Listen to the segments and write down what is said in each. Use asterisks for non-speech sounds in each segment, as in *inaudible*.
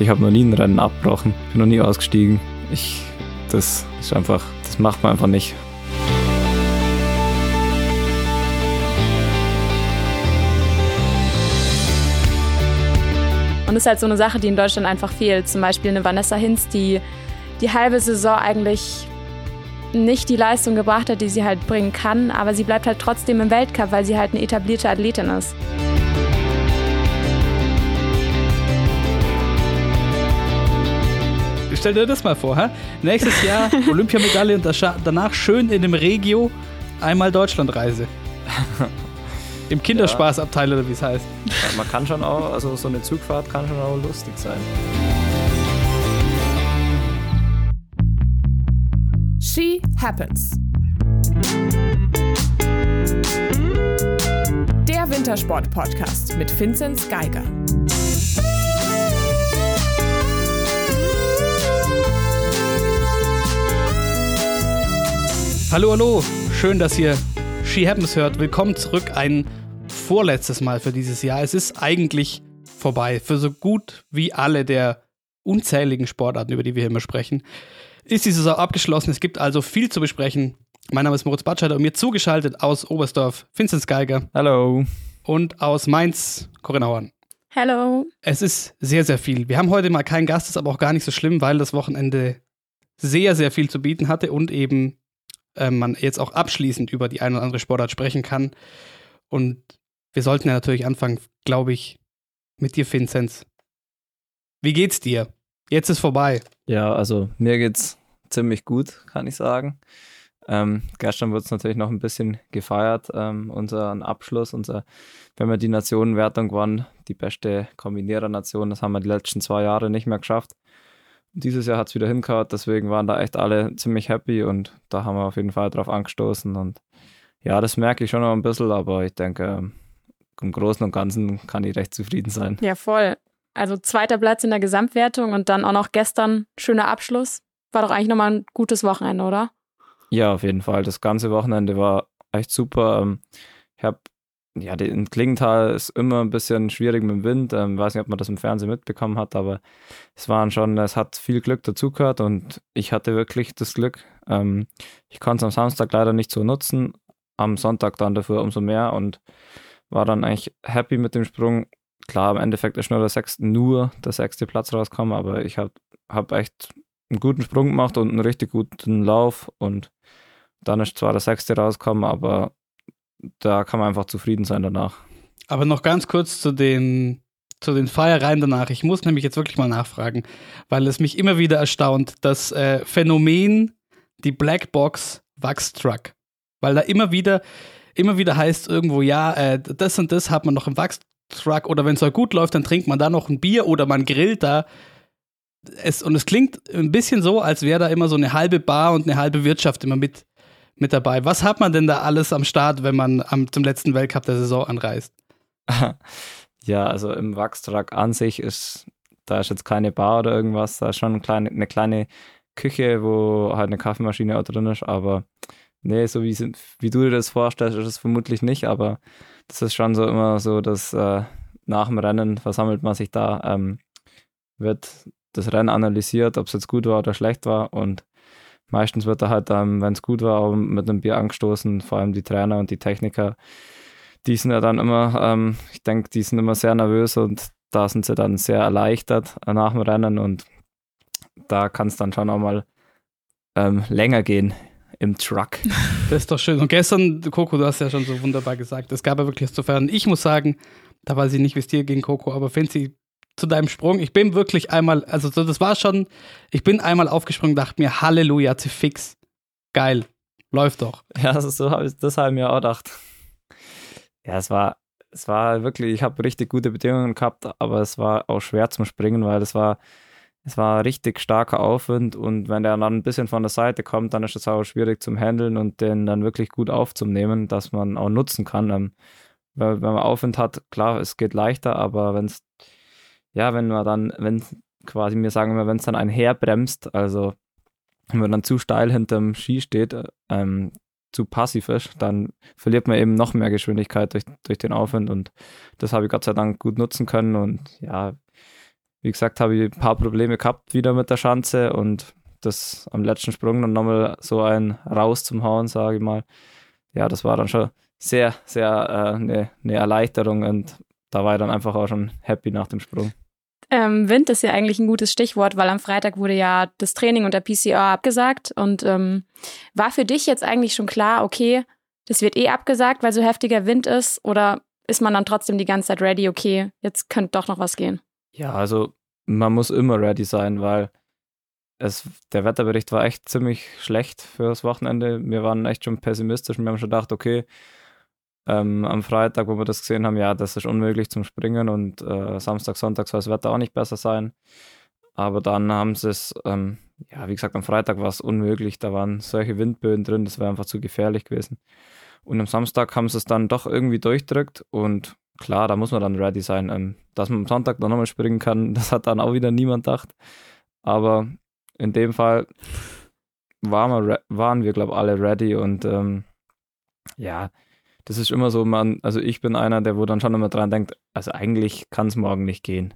Ich habe noch nie ein Rennen abgebrochen, bin noch nie ausgestiegen. Ich, das ist einfach, das macht man einfach nicht. Und das ist halt so eine Sache, die in Deutschland einfach fehlt. Zum Beispiel eine Vanessa Hinz, die die halbe Saison eigentlich nicht die Leistung gebracht hat, die sie halt bringen kann, aber sie bleibt halt trotzdem im Weltcup, weil sie halt eine etablierte Athletin ist. Stell dir das mal vor, hä? Nächstes Jahr *laughs* Olympiamedaille und danach schön in dem Regio einmal Deutschlandreise. *laughs* Im Kinderspaßabteil oder wie es heißt. Ja, man kann schon auch, also so eine Zugfahrt kann schon auch lustig sein. She Happens. Der Wintersport-Podcast mit Vinzenz Geiger. Hallo, hallo. Schön, dass ihr She Happens hört. Willkommen zurück. Ein vorletztes Mal für dieses Jahr. Es ist eigentlich vorbei. Für so gut wie alle der unzähligen Sportarten, über die wir hier immer sprechen, ist die Saison abgeschlossen. Es gibt also viel zu besprechen. Mein Name ist Moritz Batscheider und mir zugeschaltet aus Oberstdorf Vincent Geiger. Hallo. Und aus Mainz Corinna Horn. Hallo. Es ist sehr, sehr viel. Wir haben heute mal keinen Gast, ist aber auch gar nicht so schlimm, weil das Wochenende sehr, sehr viel zu bieten hatte und eben äh, man jetzt auch abschließend über die eine oder andere Sportart sprechen kann. Und wir sollten ja natürlich anfangen, glaube ich, mit dir, Vinzenz. Wie geht's dir? Jetzt ist vorbei. Ja, also mir geht's ziemlich gut, kann ich sagen. Ähm, gestern wurde es natürlich noch ein bisschen gefeiert, ähm, unseren Abschluss, unser, wenn wir die Nationenwertung gewonnen, die beste Kombinierer-Nation, das haben wir die letzten zwei Jahre nicht mehr geschafft. Dieses Jahr hat es wieder hingehauen, deswegen waren da echt alle ziemlich happy und da haben wir auf jeden Fall drauf angestoßen. Und ja, das merke ich schon noch ein bisschen, aber ich denke, im Großen und Ganzen kann ich recht zufrieden sein. Ja, voll. Also zweiter Platz in der Gesamtwertung und dann auch noch gestern schöner Abschluss. War doch eigentlich nochmal ein gutes Wochenende, oder? Ja, auf jeden Fall. Das ganze Wochenende war echt super. Ähm, ich habe ja, in Klingenthal ist immer ein bisschen schwierig mit dem Wind. Ähm, weiß nicht, ob man das im Fernsehen mitbekommen hat, aber es waren schon, es hat viel Glück dazugehört und ich hatte wirklich das Glück. Ähm, ich konnte es am Samstag leider nicht so nutzen, am Sonntag dann dafür umso mehr und war dann eigentlich happy mit dem Sprung. Klar, im Endeffekt ist nur der sechste, nur der sechste Platz rausgekommen, aber ich habe hab echt einen guten Sprung gemacht und einen richtig guten Lauf und dann ist zwar der sechste rausgekommen, aber da kann man einfach zufrieden sein danach. Aber noch ganz kurz zu den, zu den Feiereien danach. Ich muss nämlich jetzt wirklich mal nachfragen, weil es mich immer wieder erstaunt, das äh, Phänomen, die Blackbox Wachstruck. Weil da immer wieder, immer wieder heißt irgendwo, ja, äh, das und das hat man noch im Wachstruck oder wenn es halt gut läuft, dann trinkt man da noch ein Bier oder man grillt da. Es, und es klingt ein bisschen so, als wäre da immer so eine halbe Bar und eine halbe Wirtschaft immer mit mit dabei. Was hat man denn da alles am Start, wenn man am, zum letzten Weltcup der Saison anreist? *laughs* Ja, also im Wachstruck an sich ist, da ist jetzt keine Bar oder irgendwas, da ist schon eine kleine, eine kleine Küche, wo halt eine Kaffeemaschine auch drin ist, aber nee, so wie, wie du dir das vorstellst, ist es vermutlich nicht, aber das ist schon so immer so, dass äh, nach dem Rennen versammelt man sich da, ähm, wird das Rennen analysiert, ob es jetzt gut war oder schlecht war und meistens wird er halt, ähm, wenn es gut war, auch mit einem Bier angestoßen, vor allem die Trainer und die Techniker. Die sind ja dann immer, ähm, ich denke, die sind immer sehr nervös und da sind sie dann sehr erleichtert nach dem Rennen und da kann es dann schon auch mal ähm, länger gehen im Truck. *laughs* Das ist doch schön. Und gestern, Coco, du hast ja schon so wunderbar gesagt, es gab ja wirklich was zu feiern. Ich muss sagen, da weiß ich nicht, wie es dir ging, Coco, aber Fancy, zu deinem Sprung. Ich bin wirklich einmal, also so, das war schon, ich bin einmal aufgesprungen, dachte mir, Halleluja, zu fix. Geil. Läuft doch. Ja, das, so, das habe ich mir auch gedacht. Ja, es war, es war wirklich, ich habe richtig gute Bedingungen gehabt, aber es war auch schwer zum Springen, weil es war, es war richtig starker Aufwind und wenn der dann ein bisschen von der Seite kommt, dann ist es auch schwierig zum Handeln und den dann wirklich gut aufzunehmen, dass man auch nutzen kann. Ähm, wenn man Aufwind hat, klar, es geht leichter, aber wenn es ja, wenn man dann, wenn quasi, mir sagen wir, wenn es dann ein bremst, also wenn man dann zu steil hinterm Ski steht, ähm, zu passiv ist, dann verliert man eben noch mehr Geschwindigkeit durch, durch den Aufwind und das habe ich Gott sei Dank gut nutzen können und ja, wie gesagt, habe ich ein paar Probleme gehabt wieder mit der Schanze und das am letzten Sprung dann nochmal so ein raus zum Hauen, sage ich mal. Ja, das war dann schon sehr, sehr eine äh, ne, ne Erleichterung und da war ich dann einfach auch schon happy nach dem Sprung. Ähm, Wind ist ja eigentlich ein gutes Stichwort, weil am Freitag wurde ja das Training und der PCR abgesagt. Und ähm, war für dich jetzt eigentlich schon klar, okay, das wird eh abgesagt, weil so heftiger Wind ist? Oder ist man dann trotzdem die ganze Zeit ready, okay, jetzt könnte doch noch was gehen? Ja, also man muss immer ready sein, weil es, der Wetterbericht war echt ziemlich schlecht für das Wochenende. Wir waren echt schon pessimistisch und wir haben schon gedacht, okay, ähm, am Freitag, wo wir das gesehen haben, ja, das ist unmöglich zum Springen und äh, Samstag, Sonntag soll das Wetter auch nicht besser sein. Aber dann haben sie es, ähm, ja, wie gesagt, am Freitag war es unmöglich, da waren solche Windböen drin, das wäre einfach zu gefährlich gewesen. Und am Samstag haben sie es dann doch irgendwie durchdrückt und klar, da muss man dann ready sein. Ähm, dass man am Sonntag noch nochmal springen kann, *laughs* das hat dann auch wieder niemand gedacht. Aber in dem Fall waren wir, waren wir glaube ich, alle ready und ähm, ja, das ist immer so, man, also ich bin einer, der wo dann schon immer dran denkt, also eigentlich kann es morgen nicht gehen.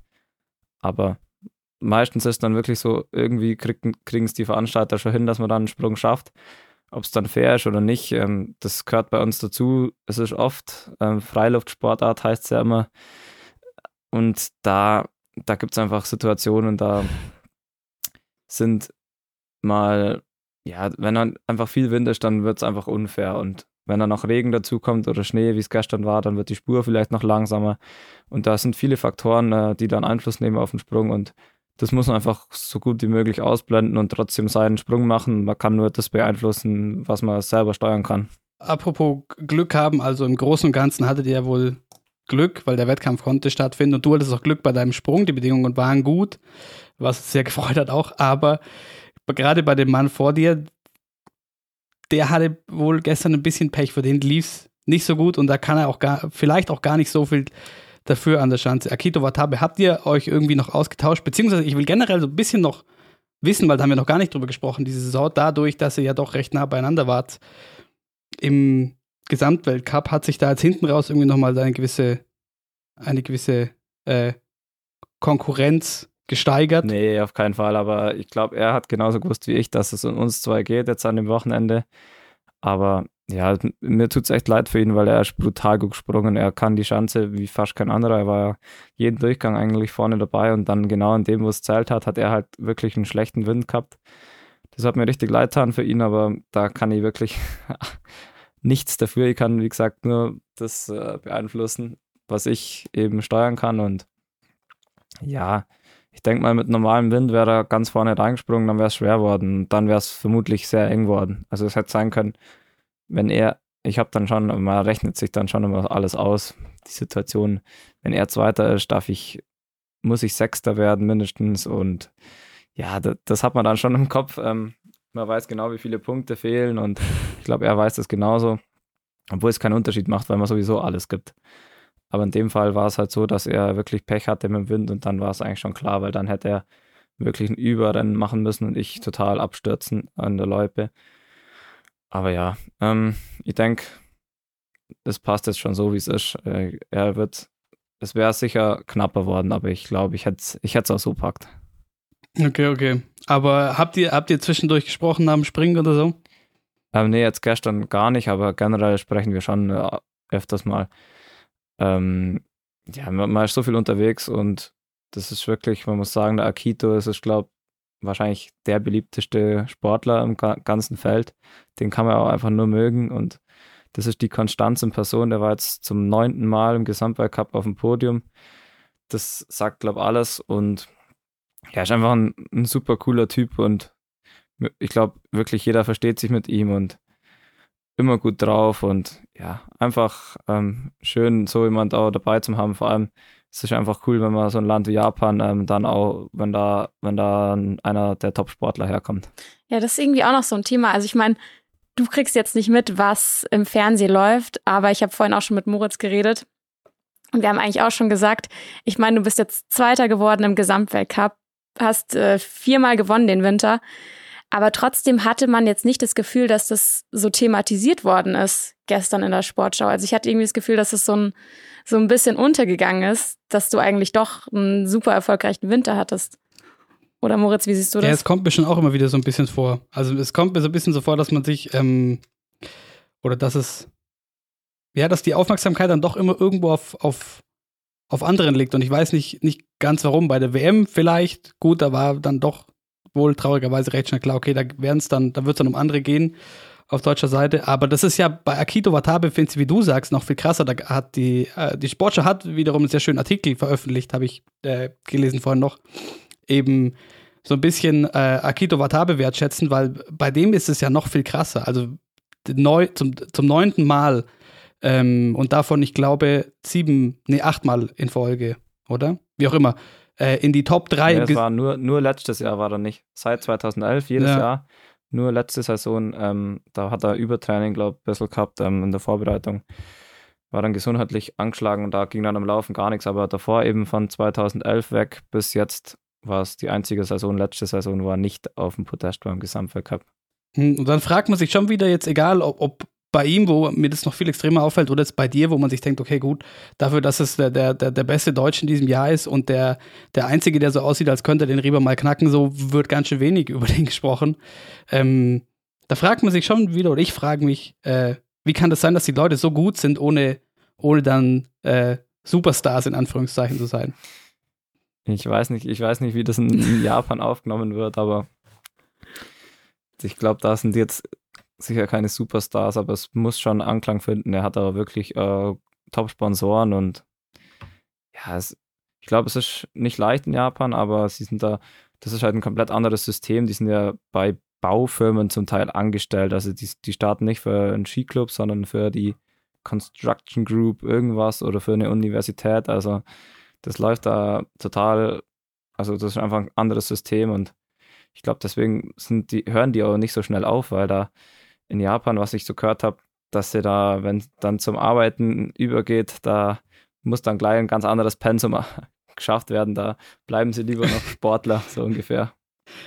Aber meistens ist dann wirklich so, irgendwie kriegen es die Veranstalter schon hin, dass man dann einen Sprung schafft. Ob es dann fair ist oder nicht, ähm, das gehört bei uns dazu. Es ist oft ähm, Freiluftsportart, heißt es ja immer. Und da, da gibt es einfach Situationen, da sind mal, ja, wenn dann einfach viel Wind ist, dann wird es einfach unfair. Und wenn dann noch Regen dazukommt oder Schnee, wie es gestern war, dann wird die Spur vielleicht noch langsamer. Und da sind viele Faktoren, äh, die dann Einfluss nehmen auf den Sprung. Und das muss man einfach so gut wie möglich ausblenden und trotzdem seinen Sprung machen. Man kann nur das beeinflussen, was man selber steuern kann. Apropos Glück haben, also im Großen und Ganzen hattet ihr ja wohl Glück, weil der Wettkampf konnte stattfinden und du hattest auch Glück bei deinem Sprung. Die Bedingungen waren gut, was sehr gefreut hat auch. Aber gerade bei dem Mann vor dir, der hatte wohl gestern ein bisschen Pech, für den lief nicht so gut und da kann er auch gar, vielleicht auch gar nicht so viel dafür an der Schanze. Akito Watabe, habt ihr euch irgendwie noch ausgetauscht? Beziehungsweise ich will generell so ein bisschen noch wissen, weil da haben wir noch gar nicht drüber gesprochen, diese Saison, dadurch, dass ihr ja doch recht nah beieinander wart im Gesamtweltcup, hat sich da jetzt hinten raus irgendwie nochmal eine gewisse, eine gewisse äh, Konkurrenz gesteigert? Nee, auf keinen Fall. Aber ich glaube, er hat genauso gewusst wie ich, dass es um uns zwei geht jetzt an dem Wochenende. Aber ja, mir tut es echt leid für ihn, weil er ist brutal gut gesprungen. Er kann die Schanze wie fast kein anderer. Er war jeden Durchgang eigentlich vorne dabei und dann genau in dem, wo es zählt hat, hat er halt wirklich einen schlechten Wind gehabt. Das hat mir richtig leid getan für ihn, aber da kann ich wirklich *laughs* nichts dafür. Ich kann, wie gesagt, nur das äh, beeinflussen, was ich eben steuern kann und ja, ich denke mal, mit normalem Wind wäre er ganz vorne reingesprungen, dann wäre es schwer worden. Dann wäre es vermutlich sehr eng worden. Also es hätte sein können, wenn er, ich habe dann schon, man rechnet sich dann schon immer alles aus, die Situation. Wenn er Zweiter ist, darf ich, muss ich Sechster werden mindestens. Und ja, das, das hat man dann schon im Kopf. Ähm, man weiß genau, wie viele Punkte fehlen und ich glaube, er weiß das genauso. Obwohl es keinen Unterschied macht, weil man sowieso alles gibt. Aber in dem Fall war es halt so, dass er wirklich Pech hatte mit dem Wind und dann war es eigentlich schon klar, weil dann hätte er wirklich ein Überrennen machen müssen und ich total abstürzen an der Loipe. Aber ja, ähm, ich denke, das passt jetzt schon so, wie es ist. Äh, er wird, es wäre sicher knapper worden, aber ich glaube, ich hätte es ich auch so packt. Okay, okay. Aber habt ihr, habt ihr zwischendurch gesprochen dem Springen oder so? Ähm, nee, jetzt gestern gar nicht, aber generell sprechen wir schon äh, öfters mal ähm, ja, man, ist so viel unterwegs und das ist wirklich, man muss sagen, der Akito ist, ich glaube, wahrscheinlich der beliebteste Sportler im ganzen Feld. Den kann man auch einfach nur mögen und das ist die Konstanz in Person. Der war jetzt zum neunten Mal im Gesamtweltcup auf dem Podium. Das sagt, glaube ich, alles und er ist einfach ein, ein super cooler Typ und ich glaube, wirklich jeder versteht sich mit ihm und immer gut drauf und ja, einfach ähm, schön, so jemand auch dabei zu haben. Vor allem es ist einfach cool, wenn man so ein Land wie Japan ähm, dann auch, wenn da, wenn da einer der Top-Sportler herkommt. Ja, das ist irgendwie auch noch so ein Thema. Also ich meine, du kriegst jetzt nicht mit, was im Fernsehen läuft, aber ich habe vorhin auch schon mit Moritz geredet. Und wir haben eigentlich auch schon gesagt, ich meine, du bist jetzt Zweiter geworden im Gesamtweltcup, hast äh, viermal gewonnen den Winter. Aber trotzdem hatte man jetzt nicht das Gefühl, dass das so thematisiert worden ist gestern in der Sportschau. Also ich hatte irgendwie das Gefühl, dass es so ein, so ein bisschen untergegangen ist, dass du eigentlich doch einen super erfolgreichen Winter hattest. Oder Moritz, wie siehst du das? Ja, es kommt mir schon auch immer wieder so ein bisschen vor. Also es kommt mir so ein bisschen so vor, dass man sich, ähm, oder dass es, ja, dass die Aufmerksamkeit dann doch immer irgendwo auf, auf, auf anderen liegt. Und ich weiß nicht, nicht ganz warum. Bei der WM vielleicht, gut, da war dann doch wohl traurigerweise recht schnell klar, okay, da werden es dann, da wird es dann um andere gehen auf deutscher Seite. Aber das ist ja bei Akito Watabe, findest du, wie du sagst, noch viel krasser. Da hat die, äh, die Sportschau hat wiederum einen sehr schönen Artikel veröffentlicht, habe ich äh, gelesen vorhin noch. Eben so ein bisschen äh, Akito Watabe wertschätzen, weil bei dem ist es ja noch viel krasser. Also neu, zum, zum neunten Mal ähm, und davon, ich glaube, sieben, nee, achtmal in Folge, oder? Wie auch immer. Äh, in die Top 3. Nee, es war nur, nur letztes Jahr war er nicht. Seit 2011, jedes Ja. Jahr. Nur letzte Saison, ähm, da hat er Übertraining, glaube ich, ein bisschen gehabt ähm, in der Vorbereitung. War dann gesundheitlich angeschlagen und da ging dann am Laufen gar nichts. Aber davor eben von 2011 weg bis jetzt war es die einzige Saison, letzte Saison, wo er nicht auf dem Podest war im Gesamtweltcup. Hm, Und dann fragt man sich schon wieder jetzt, egal ob, ob bei ihm, wo mir das noch viel extremer auffällt, oder jetzt bei dir, wo man sich denkt, okay, gut, dafür, dass es der, der, der, beste Deutsche in diesem Jahr ist und der, der Einzige, der so aussieht, als könnte er den Rieber mal knacken, so wird ganz schön wenig *laughs* über den gesprochen. Ähm, da fragt man sich schon wieder, oder ich frage mich, äh, wie kann das sein, dass die Leute so gut sind, ohne, ohne dann äh, Superstars in Anführungszeichen zu sein? Ich weiß nicht, ich weiß nicht, wie das in, in Japan *laughs* aufgenommen wird, aber ich glaube, da sind jetzt sicher keine Superstars, aber es muss schon Anklang finden. Er hat aber wirklich äh, Top-Sponsoren und ja, es, ich glaube, es ist nicht leicht in Japan, aber sie sind da, das ist halt ein komplett anderes System. Die sind ja bei Baufirmen zum Teil angestellt. Also die, die starten nicht für einen Skiclub, sondern für die Construction Group irgendwas oder für eine Universität. Also das läuft da total, also das ist einfach ein anderes System und ich glaube, deswegen sind die, hören die auch nicht so schnell auf, weil da in Japan, was ich so gehört habe, dass sie da, wenn es dann zum Arbeiten übergeht, da muss dann gleich ein ganz anderes Pensum *laughs* geschafft werden. Da bleiben sie lieber noch *laughs* Sportler, so ungefähr.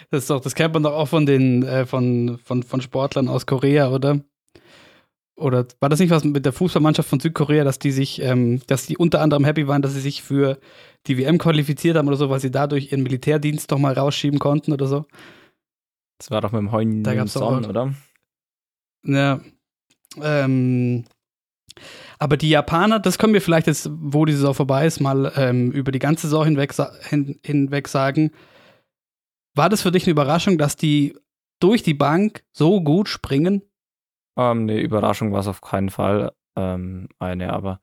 Das ist doch, das kennt man doch auch von den, äh, von, von, von Sportlern aus Korea, oder? Oder war das nicht was mit der Fußballmannschaft von Südkorea, dass die sich, ähm, dass die unter anderem happy waren, dass sie sich für die WM qualifiziert haben oder so, weil sie dadurch ihren Militärdienst doch mal rausschieben konnten oder so? Das war doch mit dem Heun Da gab's doch Son, auch- oder? Ja. Ähm, aber die Japaner, das können wir vielleicht jetzt, wo die Saison vorbei ist, mal ähm, über die ganze Saison hinweg, hin, hinweg sagen. War das für dich eine Überraschung, dass die durch die Bank so gut springen? Ähm, eine Überraschung war es auf keinen Fall ähm, eine, aber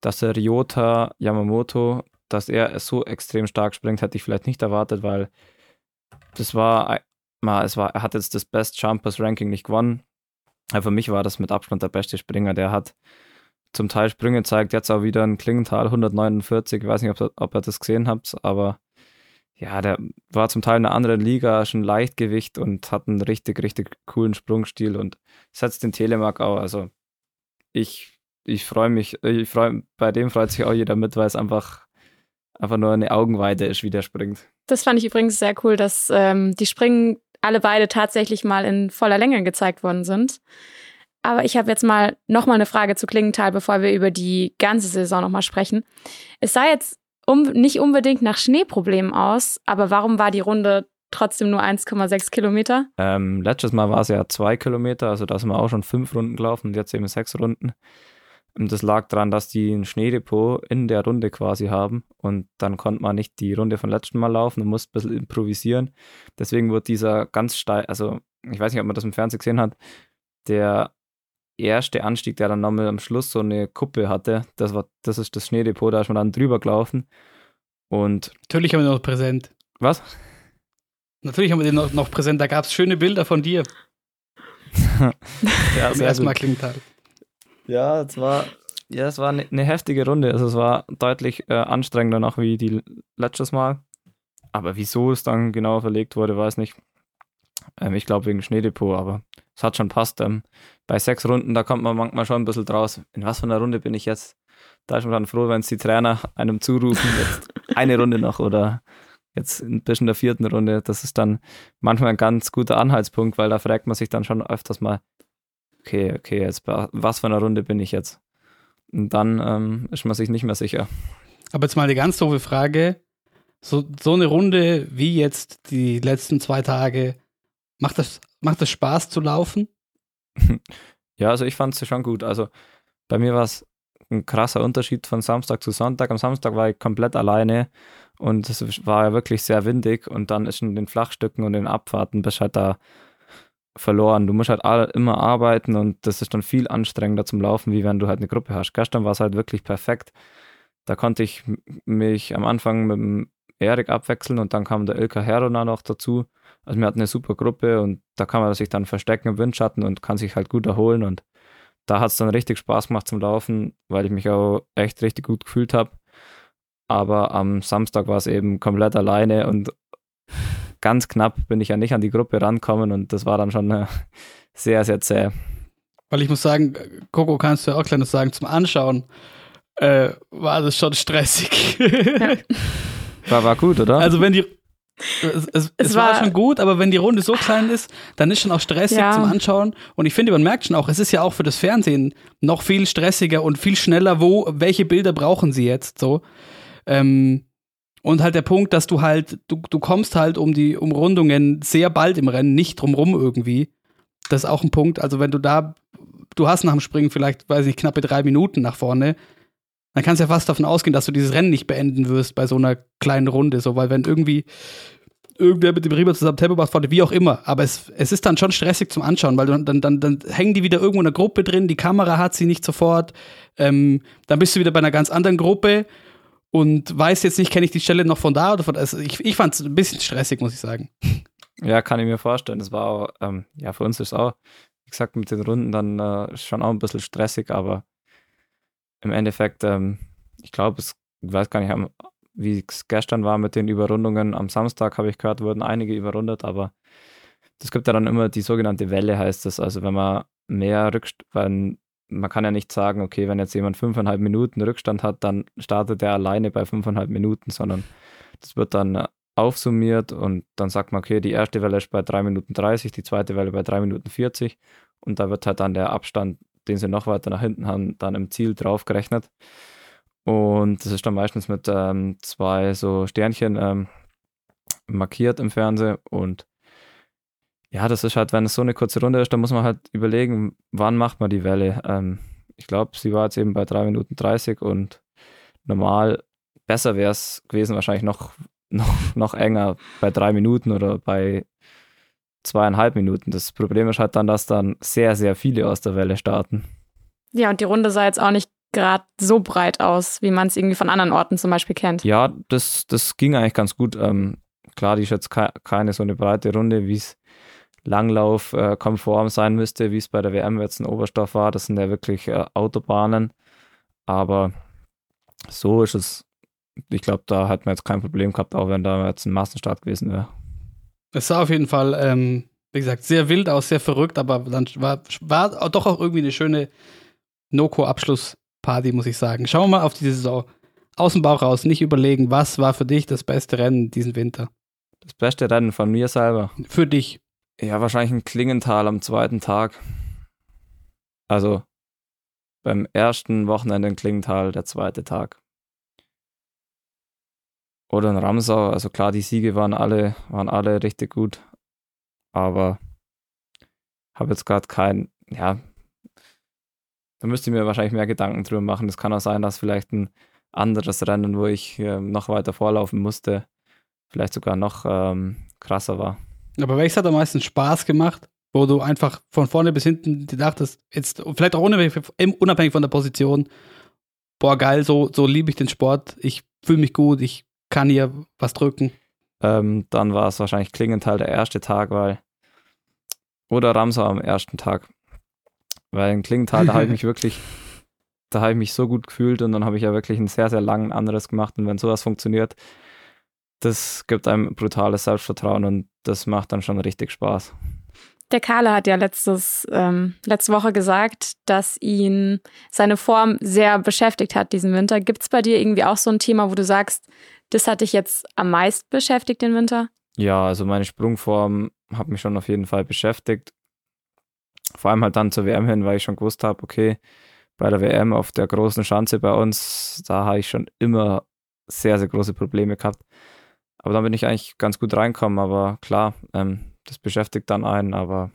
dass der Ryota Yamamoto, dass er so extrem stark springt, hätte ich vielleicht nicht erwartet, weil das war, es war, er hat jetzt das Best Jumpers Ranking nicht gewonnen. Aber für mich war das mit Abstand der beste Springer. Der hat zum Teil Sprünge zeigt, jetzt auch wieder in Klingenthal 149. Ich weiß nicht, ob, ob ihr das gesehen habt, aber ja, der war zum Teil in einer anderen Liga, schon Leichtgewicht und hat einen richtig, richtig coolen Sprungstil und setzt den Telemark auch. Also ich, ich freue mich, ich freu, bei dem freut sich auch jeder mit, weil es einfach, einfach nur eine Augenweide ist, wie der springt. Das fand ich übrigens sehr cool, dass ähm, die Springen alle beide tatsächlich mal in voller Länge gezeigt worden sind. Aber ich habe jetzt mal noch mal eine Frage zu Klingenthal, bevor wir über die ganze Saison noch mal sprechen. Es sah jetzt um, nicht unbedingt nach Schneeproblemen aus, aber warum war die Runde trotzdem nur 1,6 Kilometer? Ähm, letztes Mal war es ja zwei Kilometer, also da sind wir auch schon fünf Runden gelaufen und jetzt eben sechs Runden. Und das lag daran, dass die ein Schneedepot in der Runde quasi haben und dann konnte man nicht die Runde von letztem Mal laufen und musste ein bisschen improvisieren. Deswegen wird dieser ganz steil, also ich weiß nicht, ob man das im Fernsehen gesehen hat, der erste Anstieg, der dann nochmal am Schluss so eine Kuppe hatte, das war, das ist das Schneedepot, da ist man dann drüber gelaufen. Und Natürlich haben wir den noch präsent. was? Natürlich haben wir den noch, noch präsent. Da gab es schöne Bilder von dir *laughs* Ja, ersten Mal Klingenthal. Ja, es war, ja, es war eine, eine heftige Runde. Also es war deutlich äh, anstrengender noch wie die letztes Mal. Aber wieso es dann genau verlegt wurde, weiß nicht. Ähm, ich glaube wegen Schneedepot, aber es hat schon passt. Ähm, bei sechs Runden, da kommt man manchmal schon ein bisschen draus. In was für einer Runde bin ich jetzt? Da ist man dann froh, wenn es die Trainer einem zurufen, jetzt *laughs* eine Runde noch oder jetzt bist in der vierten Runde, das ist dann manchmal ein ganz guter Anhaltspunkt, weil da fragt man sich dann schon öfters mal, okay, okay, jetzt was für eine Runde bin ich jetzt? Und dann ähm, ist man sich nicht mehr sicher. Aber jetzt mal die ganz doofe Frage. So, so eine Runde wie jetzt die letzten zwei Tage, macht das, macht das Spaß zu laufen? *laughs* Ja, also ich fand es schon gut. Also bei mir war es ein krasser Unterschied von Samstag zu Sonntag. Am Samstag war ich komplett alleine und es war ja wirklich sehr windig und dann ist in den Flachstücken und den Abfahrten bist halt da verloren. Du musst halt immer arbeiten und das ist dann viel anstrengender zum Laufen, wie wenn du halt eine Gruppe hast. Gestern war es halt wirklich perfekt. Da konnte ich mich am Anfang mit dem Erik abwechseln und dann kam der Ilka Herona noch dazu. Also wir hatten eine super Gruppe und da kann man sich dann verstecken im Windschatten und kann sich halt gut erholen und da hat es dann richtig Spaß gemacht zum Laufen, weil ich mich auch echt richtig gut gefühlt habe. Aber am Samstag war es eben komplett alleine und ganz knapp bin ich ja nicht an die Gruppe rankommen und das war dann schon äh, sehr, sehr zäh. Weil ich muss sagen, Coco, kannst du ja auch kleines sagen, zum Anschauen äh, war das schon stressig. Ja. *laughs* War, war gut, oder? Also wenn die, es, es, es war, war, schon gut, aber wenn die Runde so klein ist, dann ist schon auch stressig ja. zum Anschauen. Und ich finde, man merkt schon auch, es ist ja auch für das Fernsehen noch viel stressiger und viel schneller, wo, welche Bilder brauchen sie jetzt so. Ähm, und halt der Punkt, dass du halt, du, du kommst halt um die Umrundungen sehr bald im Rennen, nicht drumrum irgendwie. Das ist auch ein Punkt. Also wenn du da, du hast nach dem Springen vielleicht, weiß ich nicht, knappe drei Minuten nach vorne, dann kannst du ja fast davon ausgehen, dass du dieses Rennen nicht beenden wirst bei so einer kleinen Runde. So, weil wenn irgendwie irgendwer mit dem Rieber zusammen Tempo macht, wie auch immer. Aber es, es ist dann schon stressig zum Anschauen, weil dann, dann, dann, dann hängen die wieder irgendwo in einer Gruppe drin, die Kamera hat sie nicht sofort. Ähm, dann bist du wieder bei einer ganz anderen Gruppe und weißt jetzt nicht, kenne ich die Stelle noch von da oder von. Also ich, ich fand es ein bisschen stressig, muss ich sagen. Ja, kann ich mir vorstellen. Das war auch, ähm, ja, für uns ist es auch, wie gesagt, mit den Runden dann äh, schon auch ein bisschen stressig, aber im Endeffekt, ähm, ich glaube, ich weiß gar nicht, wie es gestern war mit den Überrundungen. Am Samstag habe ich gehört, wurden einige überrundet, aber es gibt ja dann immer die sogenannte Welle, heißt es. Also wenn man mehr Rückstand, man kann ja nicht sagen, okay, wenn jetzt jemand fünfeinhalb Minuten Rückstand hat, dann startet er alleine bei fünfeinhalb Minuten, sondern das wird dann aufsummiert und dann sagt man, okay, die erste Welle ist bei drei Minuten 30, die zweite Welle bei drei Minuten 40 und da wird halt dann der Abstand den sie noch weiter nach hinten haben, dann im Ziel draufgerechnet. Und das ist dann meistens mit ähm, zwei so Sternchen ähm, markiert im Fernsehen. Und ja, das ist halt, wenn es so eine kurze Runde ist, dann muss man halt überlegen, wann macht man die Welle. Ähm, ich glaube, sie war jetzt eben bei 3 Minuten 30 und normal besser wäre es gewesen, wahrscheinlich noch, *laughs* noch, noch enger bei drei Minuten oder bei zweieinhalb Minuten. Das Problem ist halt dann, dass dann sehr, sehr viele aus der Welle starten. Ja, und die Runde sah jetzt auch nicht gerade so breit aus, wie man es irgendwie von anderen Orten zum Beispiel kennt. Ja, das, das ging eigentlich ganz gut. Ähm, klar, die ist jetzt ke keine so eine breite Runde, wie es Langlauf äh, konform sein müsste, wie es bei der WM jetzt in Oberstoff war. Das sind ja wirklich äh, Autobahnen. Aber so ist es. Ich glaube, da hat man jetzt kein Problem gehabt, auch wenn da jetzt ein Massenstart gewesen wäre. Es sah auf jeden Fall, ähm, wie gesagt, sehr wild aus, sehr verrückt, aber dann war, war doch auch irgendwie eine schöne Noco-Abschlussparty, muss ich sagen. Schauen wir mal auf diese Saison. Aus dem Bauch raus, nicht überlegen, was war für dich das beste Rennen diesen Winter? Das beste Rennen von mir selber. Für dich. Ja, wahrscheinlich ein Klingenthal am zweiten Tag. Also beim ersten Wochenende in Klingenthal der zweite Tag oder in Ramsau. Also klar, die Siege waren alle, waren alle richtig gut. Aber habe jetzt gerade kein, ja, da müsste ich mir wahrscheinlich mehr Gedanken drüber machen. Es kann auch sein, dass vielleicht ein anderes Rennen, wo ich äh, noch weiter vorlaufen musste, vielleicht sogar noch ähm, krasser war. Aber welches hat am meisten Spaß gemacht, wo du einfach von vorne bis hinten dachtest, jetzt vielleicht auch unabhängig von der Position, boah geil, so, so liebe ich den Sport, ich fühle mich gut, ich kann hier was drücken. Ähm, dann war es wahrscheinlich Klingenthal der erste Tag, weil. Oder Ramsau am ersten Tag. Weil in Klingenthal, da habe ich mich *laughs* wirklich, da habe ich mich so gut gefühlt und dann habe ich ja wirklich ein sehr, sehr langen anderes gemacht. Und wenn sowas funktioniert, das gibt einem brutales Selbstvertrauen und das macht dann schon richtig Spaß. Der Kahle hat ja letztes, ähm, letzte Woche gesagt, dass ihn seine Form sehr beschäftigt hat diesen Winter. Gibt es bei dir irgendwie auch so ein Thema, wo du sagst, Das hat dich jetzt am meisten beschäftigt den Winter? Ja, also meine Sprungform hat mich schon auf jeden Fall beschäftigt. Vor allem halt dann zur WM hin, weil ich schon gewusst habe, okay, bei der WM auf der großen Schanze bei uns, da habe ich schon immer sehr, sehr große Probleme gehabt. Aber dann bin ich eigentlich ganz gut reinkommen, aber klar, ähm, das beschäftigt dann einen, aber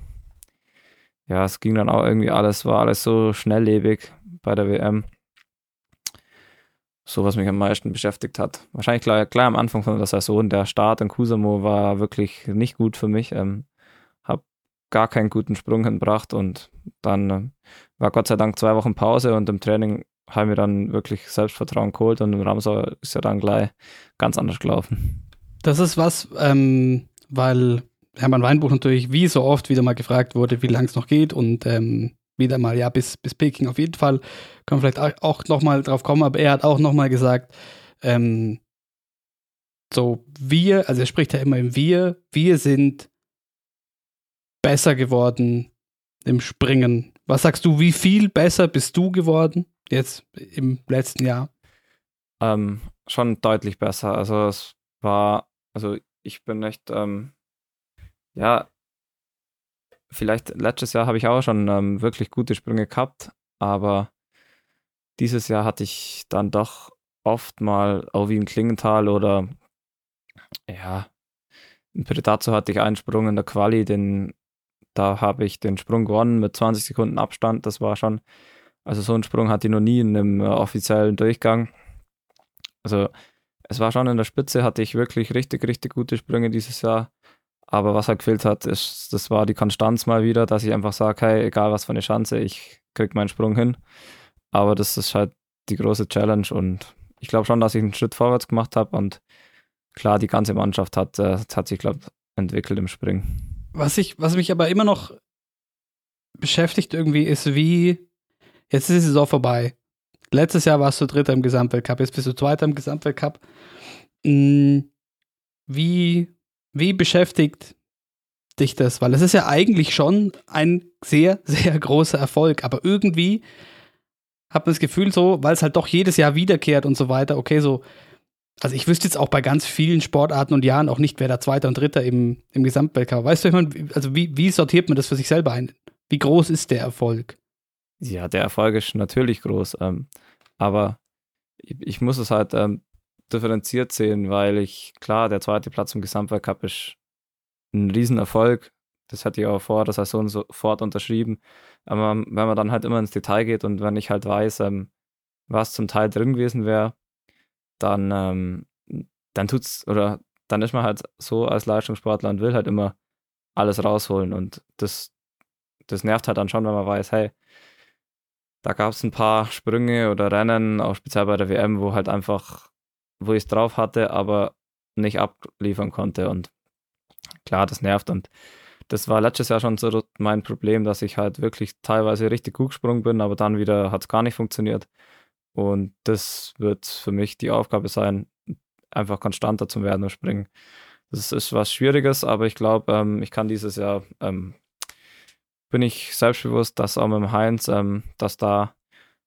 ja, es ging dann auch irgendwie alles, war alles so schnelllebig bei der WM. So, was mich am meisten beschäftigt hat. Wahrscheinlich gleich, gleich am Anfang von der Saison, der Start in Kusamo war wirklich nicht gut für mich. Ähm, hab gar keinen guten Sprung hinbracht und dann äh, war Gott sei Dank zwei Wochen Pause und im Training habe ich mir dann wirklich Selbstvertrauen geholt und im Ramsau ist ja dann gleich ganz anders gelaufen. Das ist was, ähm, weil Hermann Weinbuch natürlich wie so oft wieder mal gefragt wurde, wie lange es noch geht und ähm, wieder mal, ja, bis, bis Peking auf jeden Fall. Können wir vielleicht auch nochmal drauf kommen, aber er hat auch nochmal gesagt, ähm, so wir, also er spricht ja immer im Wir, wir sind besser geworden im Springen. Was sagst du, wie viel besser bist du geworden jetzt im letzten Jahr? Ähm, schon deutlich besser. Also es war, also ich bin echt, ähm, ja, vielleicht letztes Jahr habe ich auch schon ähm, wirklich gute Sprünge gehabt, aber dieses Jahr hatte ich dann doch oft mal auch wie in Klingenthal oder ja, in Predazzo hatte ich einen Sprung in der Quali, den da habe ich den Sprung gewonnen mit 20 Sekunden Abstand. Das war schon, also so einen Sprung hatte ich noch nie in einem äh, offiziellen Durchgang. Also es war schon in der Spitze, hatte ich wirklich richtig, richtig gute Sprünge dieses Jahr. Aber was halt gefehlt hat, ist, das war die Konstanz mal wieder, dass ich einfach sage, hey, egal was für eine Chance, ich krieg meinen Sprung hin. Aber das ist halt die große Challenge und ich glaube schon, dass ich einen Schritt vorwärts gemacht habe und klar, die ganze Mannschaft hat, äh, hat sich, glaube ich, entwickelt im Springen. Was, ich, was mich aber immer noch beschäftigt irgendwie ist, wie, jetzt ist die Saison vorbei. Letztes Jahr warst du Dritter im Gesamtweltcup, jetzt bist du Zweiter im Gesamtweltcup. Hm, wie wie beschäftigt dich das? Weil es ist ja eigentlich schon ein sehr, *laughs* sehr großer Erfolg, aber irgendwie hat man das Gefühl so, weil es halt doch jedes Jahr wiederkehrt und so weiter, okay, so, also ich wüsste jetzt auch bei ganz vielen Sportarten und Jahren auch nicht, wer da Zweiter und Dritter im, im Gesamtweltcup. Weißt du, ich meine, also wie, wie sortiert man das für sich selber ein? Wie groß ist der Erfolg? Ja, der Erfolg ist natürlich groß, ähm, aber ich, ich, muss es halt ähm, differenziert sehen, weil ich, klar, der zweite Platz im Gesamtweltcup ist ein Riesenerfolg. Das hatte ich auch vor der Saison sofort unterschrieben. Aber wenn man dann halt immer ins Detail geht und wenn ich halt weiß, ähm, was zum Teil drin gewesen wäre, dann, ähm, dann tut's, oder dann ist man halt so als Leistungssportler und will halt immer alles rausholen. Und das, das nervt halt dann schon, wenn man weiß, hey, da gab es ein paar Sprünge oder Rennen, auch speziell bei der WM, wo halt einfach wo ich es drauf hatte, aber nicht abliefern konnte. Und klar, das nervt. Und das war letztes Jahr schon so mein Problem, dass ich halt wirklich teilweise richtig gut gesprungen bin, aber dann wieder hat es gar nicht funktioniert. Und das wird für mich die Aufgabe sein, einfach konstanter zu werden und springen. Das ist was Schwieriges, aber ich glaube, ähm, ich kann dieses Jahr, ähm, bin ich selbstbewusst, dass auch mit dem Heinz, ähm, dass da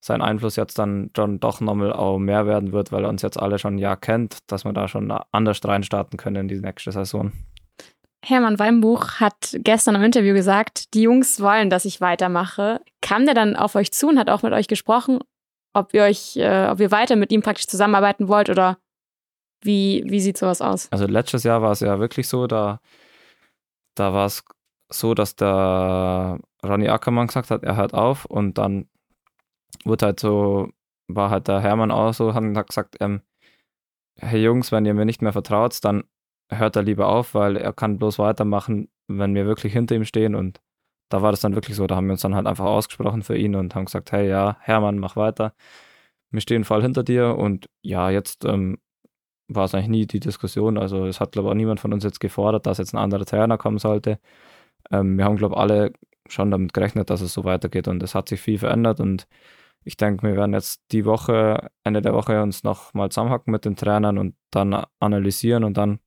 sein Einfluss jetzt dann schon doch nochmal auch mehr werden wird, weil er uns jetzt alle schon ein Jahr kennt, dass wir da schon anders reinstarten können in die nächste Saison. Hermann Weinbuch hat gestern im Interview gesagt, die Jungs wollen, dass ich weitermache. Kam der dann auf euch zu und hat auch mit euch gesprochen, ob ihr euch, äh, ob ihr weiter mit ihm praktisch zusammenarbeiten wollt oder wie, wie sieht sowas aus? Also letztes Jahr war es ja wirklich so, da, da war es so, dass der Ronny Ackermann gesagt hat, er hört auf und dann wurde halt so, war halt der Hermann auch so, hat gesagt, ähm, hey Jungs, wenn ihr mir nicht mehr vertraut, dann hört er lieber auf, weil er kann bloß weitermachen, wenn wir wirklich hinter ihm stehen und da war das dann wirklich so, da haben wir uns dann halt einfach ausgesprochen für ihn und haben gesagt, hey ja, Hermann, mach weiter. Wir stehen voll hinter dir und ja, jetzt ähm, war es eigentlich nie die Diskussion. Also es hat, glaube ich, auch niemand von uns jetzt gefordert, dass jetzt ein anderer Trainer kommen sollte. Ähm, wir haben, glaube ich, alle schon damit gerechnet, dass es so weitergeht und es hat sich viel verändert und ich denke, wir werden jetzt die Woche, Ende der Woche uns nochmal zusammenhacken mit den Trainern und dann analysieren und dann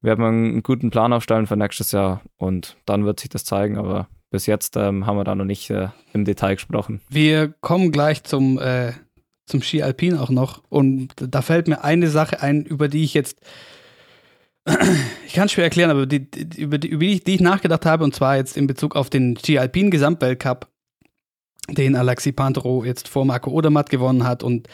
werden wir einen guten Plan aufstellen für nächstes Jahr und dann wird sich das zeigen, aber bis jetzt ähm, haben wir da noch nicht äh, im Detail gesprochen. Wir kommen gleich zum, äh, zum Ski Alpin auch noch. Und da fällt mir eine Sache ein, über die ich jetzt, ich kann es schwer erklären, aber die, die, über, die, über die, die ich nachgedacht habe, und zwar jetzt in Bezug auf den Ski Alpin Gesamtweltcup, den Alexi Pantero jetzt vor Marco Odermatt gewonnen hat und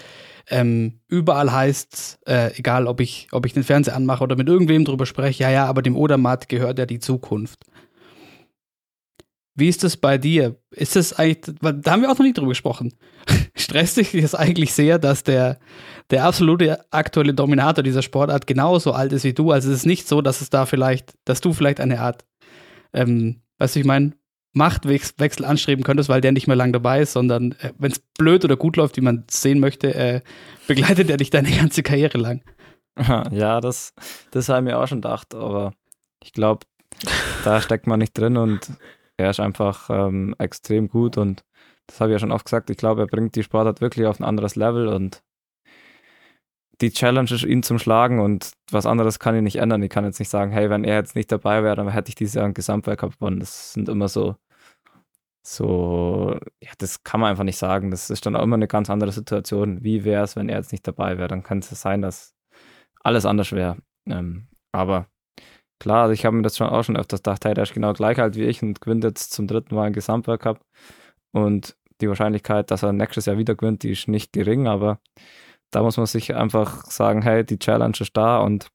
ähm, überall heißt äh, egal ob ich, ob ich den Fernseher anmache oder mit irgendwem drüber spreche, ja, ja, aber dem Odermatt gehört ja die Zukunft. Wie ist das bei dir? Ist das eigentlich, da haben wir auch noch nicht drüber gesprochen. *laughs* Stresst dich das eigentlich sehr, dass der, der absolute aktuelle Dominator dieser Sportart genauso alt ist wie du? Also es ist nicht so, dass es da vielleicht, dass du vielleicht eine Art, ähm, weißt du, ich meine, Machtwechsel anstreben könntest, weil der nicht mehr lang dabei ist, sondern äh, wenn es blöd oder gut läuft, wie man sehen möchte, äh, begleitet er dich deine ganze Karriere lang. Ja, das, das habe ich mir auch schon gedacht, aber ich glaube, da steckt man nicht drin und er ist einfach ähm, extrem gut und das habe ich ja schon oft gesagt. Ich glaube, er bringt die Sportart wirklich auf ein anderes Level und die Challenge ist, ihn zum Schlagen und was anderes kann ich nicht ändern. Ich kann jetzt nicht sagen, hey, wenn er jetzt nicht dabei wäre, dann hätte ich dieses Jahr einen Gesamtweltcup gewonnen. Das sind immer so, so, ja, das kann man einfach nicht sagen. Das ist dann auch immer eine ganz andere Situation. Wie wäre es, wenn er jetzt nicht dabei wäre? Dann könnte es sein, dass alles anders wäre. Ähm, aber klar, also ich habe mir das schon auch schon öfters gedacht, hey, der ist genau gleich alt wie ich und gewinnt jetzt zum dritten Mal einen Gesamtweltcup. Und die Wahrscheinlichkeit, dass er nächstes Jahr wieder gewinnt, die ist nicht gering, aber da muss man sich einfach sagen, hey, die Challenge ist da und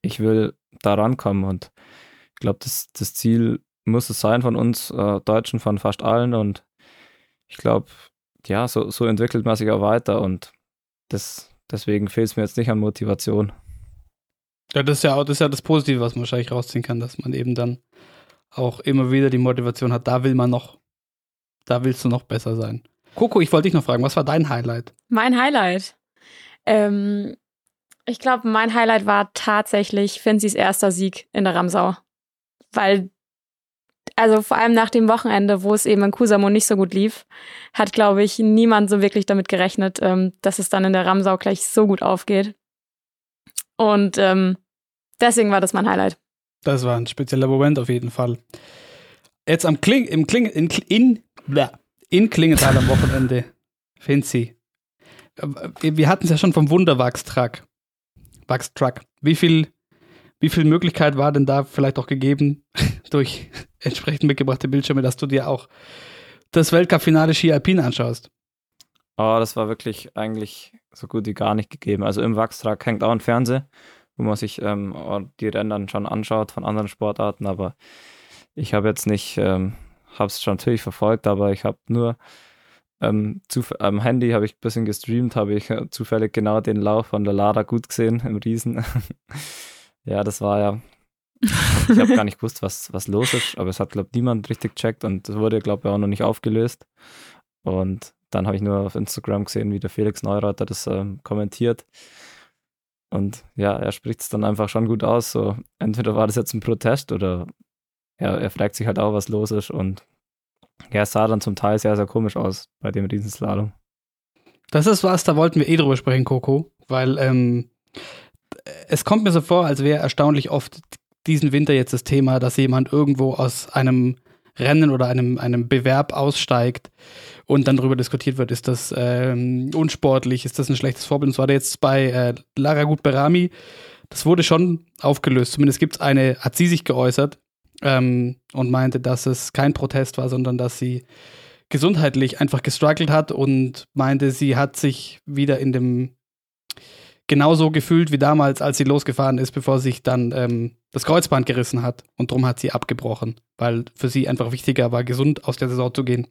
ich will da rankommen. Und ich glaube, das, das Ziel muss es sein von uns äh, Deutschen, von fast allen. Und ich glaube, ja, so, so entwickelt man sich auch weiter und das, deswegen fehlt es mir jetzt nicht an Motivation. Ja, das ist ja das, ist ja das Positive, was man wahrscheinlich rausziehen kann, dass man eben dann auch immer wieder die Motivation hat, da will man noch, da willst du noch besser sein. Coco, ich wollte dich noch fragen, was war dein Highlight? Mein Highlight. Ähm, ich glaube, mein Highlight war tatsächlich Finzis erster Sieg in der Ramsau. Weil, also vor allem nach dem Wochenende, wo es eben in Kusamo nicht so gut lief, hat, glaube ich, niemand so wirklich damit gerechnet, ähm, dass es dann in der Ramsau gleich so gut aufgeht. Und ähm, deswegen war das mein Highlight. Das war ein spezieller Moment auf jeden Fall. Jetzt am Kling, im Kling, in, in, in Klingenthal am Wochenende. *laughs* Finzi. Wir hatten es ja schon vom Wunderwachstruck. Wachstruck. Wie viel, wie viel Möglichkeit war denn da vielleicht auch gegeben *laughs* durch *laughs* entsprechend mitgebrachte Bildschirme, dass du dir auch das Weltcup-Finale Ski Alpin anschaust? Oh, das war wirklich eigentlich so gut wie gar nicht gegeben. Also im Wachstrag hängt auch ein Fernseher, wo man sich ähm, die Rennen dann schon anschaut von anderen Sportarten, aber ich habe jetzt nicht, ähm, habe es schon natürlich verfolgt, aber ich habe nur ähm, am Handy habe ich ein bisschen gestreamt, habe ich äh, zufällig genau den Lauf von der Lara gut gesehen im Riesen. *laughs* ja, das war ja. ich habe gar nicht gewusst, was, was los ist, aber es hat, glaube ich, niemand richtig gecheckt und es wurde, glaube ich, auch noch nicht aufgelöst. Und dann habe ich nur auf Instagram gesehen, wie der Felix Neureuter das ähm, kommentiert. Und ja, er spricht es dann einfach schon gut aus. So, entweder war das jetzt ein Protest oder ja, er fragt sich halt auch, was los ist. Und ja, es sah dann zum Teil sehr, sehr komisch aus bei dem Riesenslalom. Das ist was, da wollten wir eh drüber sprechen, Coco, weil ähm, es kommt mir so vor, als wäre erstaunlich oft diesen Winter jetzt das Thema, dass jemand irgendwo aus einem Rennen oder einem, einem Bewerb aussteigt und dann darüber diskutiert wird, ist das ähm, unsportlich, ist das ein schlechtes Vorbild. Und zwar jetzt bei äh, Lara Gut Berami, das wurde schon aufgelöst. Zumindest gibt es eine, hat sie sich geäußert ähm, und meinte, dass es kein Protest war, sondern dass sie gesundheitlich einfach gestruggelt hat und meinte, sie hat sich wieder in dem genauso gefühlt wie damals, als sie losgefahren ist, bevor sich dann ähm, das Kreuzband gerissen hat. Und darum hat sie abgebrochen, weil für sie einfach wichtiger war, gesund aus der Saison zu gehen.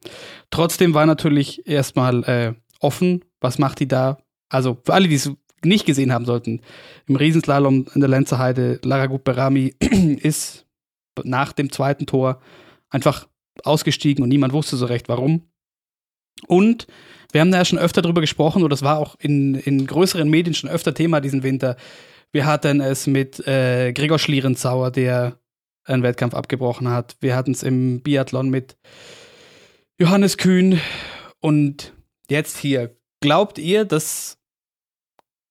Trotzdem war natürlich erstmal äh, offen, was macht die da? Also für alle, die es nicht gesehen haben sollten, im Riesenslalom in der Lenzerheide, Lara Berami *clears throat* ist nach dem zweiten Tor einfach ausgestiegen und niemand wusste so recht warum. Und wir haben da ja schon öfter drüber gesprochen, oder das war auch in, in größeren Medien schon öfter Thema diesen Winter. Wir hatten es mit äh, Gregor Schlierenzauer, der einen Wettkampf abgebrochen hat. Wir hatten es im Biathlon mit Johannes Kühn. Und jetzt hier. Glaubt ihr, dass,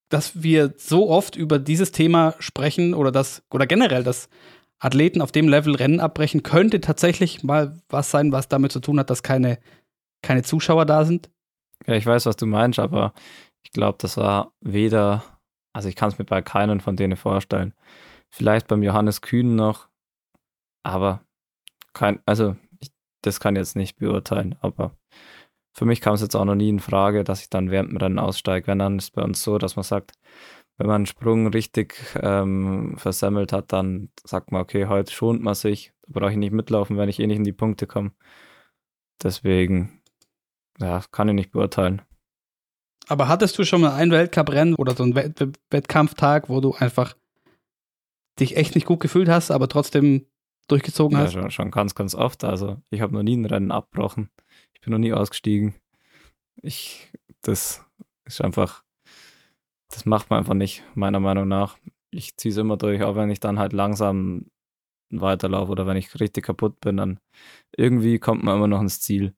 dass wir so oft über dieses Thema sprechen oder das, oder generell, dass Athleten auf dem Level Rennen abbrechen, könnte tatsächlich mal was sein, was damit zu tun hat, dass keine, keine Zuschauer da sind? Ja, ich weiß, was du meinst, aber ich glaube, das war weder, also ich kann es mir bei keinem von denen vorstellen. Vielleicht beim Johannes Kühn noch, aber kein, also ich, das kann ich jetzt nicht beurteilen, aber für mich kam es jetzt auch noch nie in Frage, dass ich dann während dem Rennen aussteige. Wenn dann ist es bei uns so, dass man sagt, wenn man einen Sprung richtig ähm, versemmelt hat, dann sagt man, okay, heute schont man sich, da brauche ich nicht mitlaufen, wenn ich eh nicht in die Punkte komme. Deswegen, ja, kann ich nicht beurteilen. Aber hattest du schon mal ein Weltcuprennen oder so einen Wett Wettkampftag, wo du einfach dich echt nicht gut gefühlt hast, aber trotzdem durchgezogen Ja, hast? schon, schon ganz, ganz oft. Also ich habe noch nie ein Rennen abbrochen. Ich bin noch nie ausgestiegen. Ich, das ist einfach, das macht man einfach nicht, meiner Meinung nach. Ich ziehe es immer durch, auch wenn ich dann halt langsam weiterlaufe oder wenn ich richtig kaputt bin, dann irgendwie kommt man immer noch ins Ziel.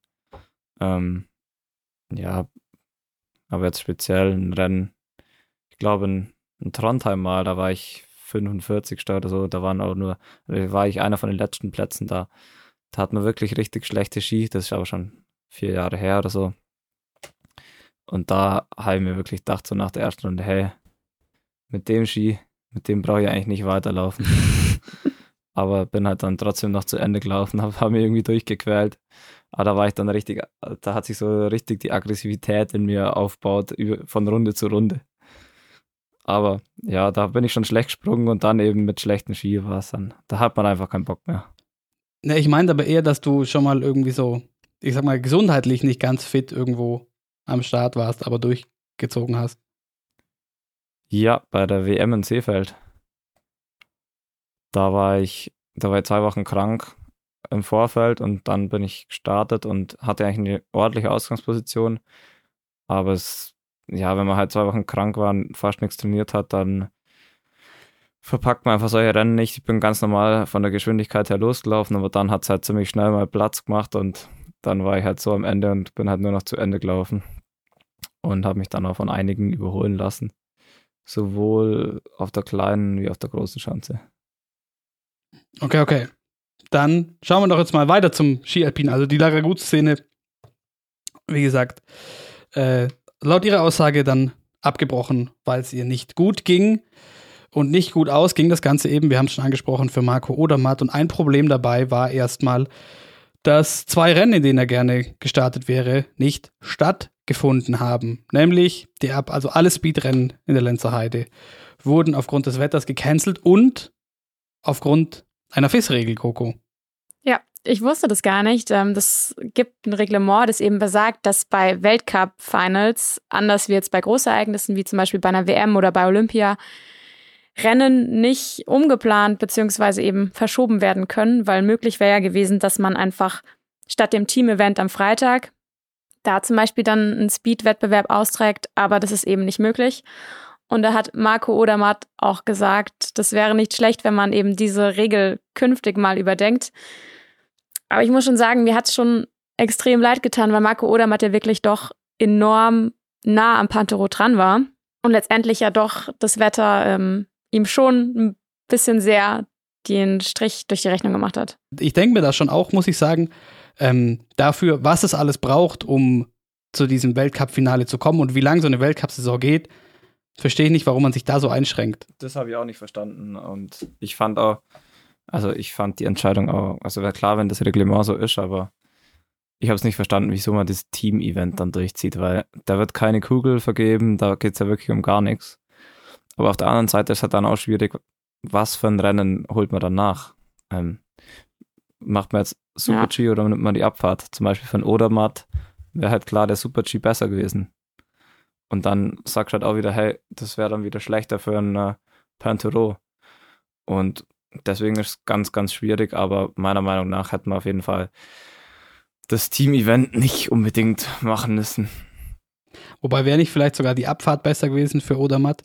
Ähm, ja, aber jetzt speziell ein Rennen, ich glaube in, in Trondheim mal, da war ich 45. oder so, da waren auch nur, da war ich einer von den letzten Plätzen da. Da hat man wirklich richtig schlechte Ski, das ist aber schon vier Jahre her oder so. Und da habe ich mir wirklich gedacht, so nach der ersten Runde, hey, mit dem Ski, mit dem brauche ich eigentlich nicht weiterlaufen. *laughs* aber bin halt dann trotzdem noch zu Ende gelaufen, *laughs* habe hab mich irgendwie durchgequält. Aber da war ich dann richtig, da hat sich so richtig die Aggressivität in mir aufgebaut, von Runde zu Runde. Aber ja, da bin ich schon schlecht gesprungen und dann eben mit schlechten Ski war es dann. Da hat man einfach keinen Bock mehr. Ne, ich meinte aber eher, dass du schon mal irgendwie so, ich sag mal, gesundheitlich nicht ganz fit irgendwo am Start warst, aber durchgezogen hast. Ja, bei der WM in Seefeld. Da war ich, da war ich zwei Wochen krank im Vorfeld und dann bin ich gestartet und hatte eigentlich eine ordentliche Ausgangsposition. Aber es, ja, wenn man halt zwei Wochen krank war und fast nichts trainiert hat, dann verpackt man einfach solche Rennen nicht. Ich bin ganz normal von der Geschwindigkeit her losgelaufen, aber dann hat es halt ziemlich schnell mal Platz gemacht und dann war ich halt so am Ende und bin halt nur noch zu Ende gelaufen und habe mich dann auch von einigen überholen lassen sowohl auf der kleinen wie auf der großen Schanze. Okay, okay. Dann schauen wir doch jetzt mal weiter zum Ski-Alpin. Also die Laragut-Szene, wie gesagt, äh, laut ihrer Aussage dann abgebrochen, weil es ihr nicht gut ging und nicht gut ausging. Das Ganze eben, wir haben es schon angesprochen, für Marco Odermatt. Und ein Problem dabei war erstmal, dass zwei Rennen, in denen er gerne gestartet wäre, nicht stattgefunden haben. Nämlich, die, Ab- also alle Speedrennen in der Lenzer Heide wurden aufgrund des Wetters gecancelt und aufgrund einer FIS-Regel, Coco. Ja, ich wusste das gar nicht. Ähm, Das gibt ein Reglement, das eben besagt, dass bei Weltcup-Finals, anders wie jetzt bei Großereignissen, wie zum Beispiel bei einer WM oder bei Olympia, Rennen nicht umgeplant beziehungsweise eben verschoben werden können, weil möglich wäre ja gewesen, dass man einfach statt dem Team-Event am Freitag da zum Beispiel dann einen Speed-Wettbewerb austrägt, aber das ist eben nicht möglich. Und da hat Marco Odermatt auch gesagt, das wäre nicht schlecht, wenn man eben diese Regel künftig mal überdenkt. Aber ich muss schon sagen, mir hat es schon extrem leid getan, weil Marco Odermatt ja wirklich doch enorm nah am Pantero dran war und letztendlich ja doch das Wetter ähm, ihm schon ein bisschen sehr den Strich durch die Rechnung gemacht hat. Ich denke mir da schon auch, muss ich sagen, ähm, dafür, was es alles braucht, um zu diesem Weltcup-Finale zu kommen und wie lang so eine Weltcup-Saison geht, verstehe ich nicht, warum man sich da so einschränkt. Das habe ich auch nicht verstanden und ich fand auch, also ich fand die Entscheidung auch, also wäre klar, wenn das Reglement so ist, aber ich habe es nicht verstanden, wieso man das Team-Event dann durchzieht, weil da wird keine Kugel vergeben, da geht es ja wirklich um gar nichts. Aber auf der anderen Seite ist es halt dann auch schwierig, was für ein Rennen holt man dann nach? Ähm, macht man jetzt Super-G oder nimmt man die Abfahrt? Zum Beispiel von Odermatt wäre halt klar der Super-G besser gewesen. Und dann sagst du halt auch wieder, hey, das wäre dann wieder schlechter für einen äh, Pantero. Und deswegen ist es ganz, ganz schwierig, aber meiner Meinung nach hätte man auf jeden Fall das Team-Event nicht unbedingt machen müssen. Wobei wäre nicht vielleicht sogar die Abfahrt besser gewesen für Odermatt?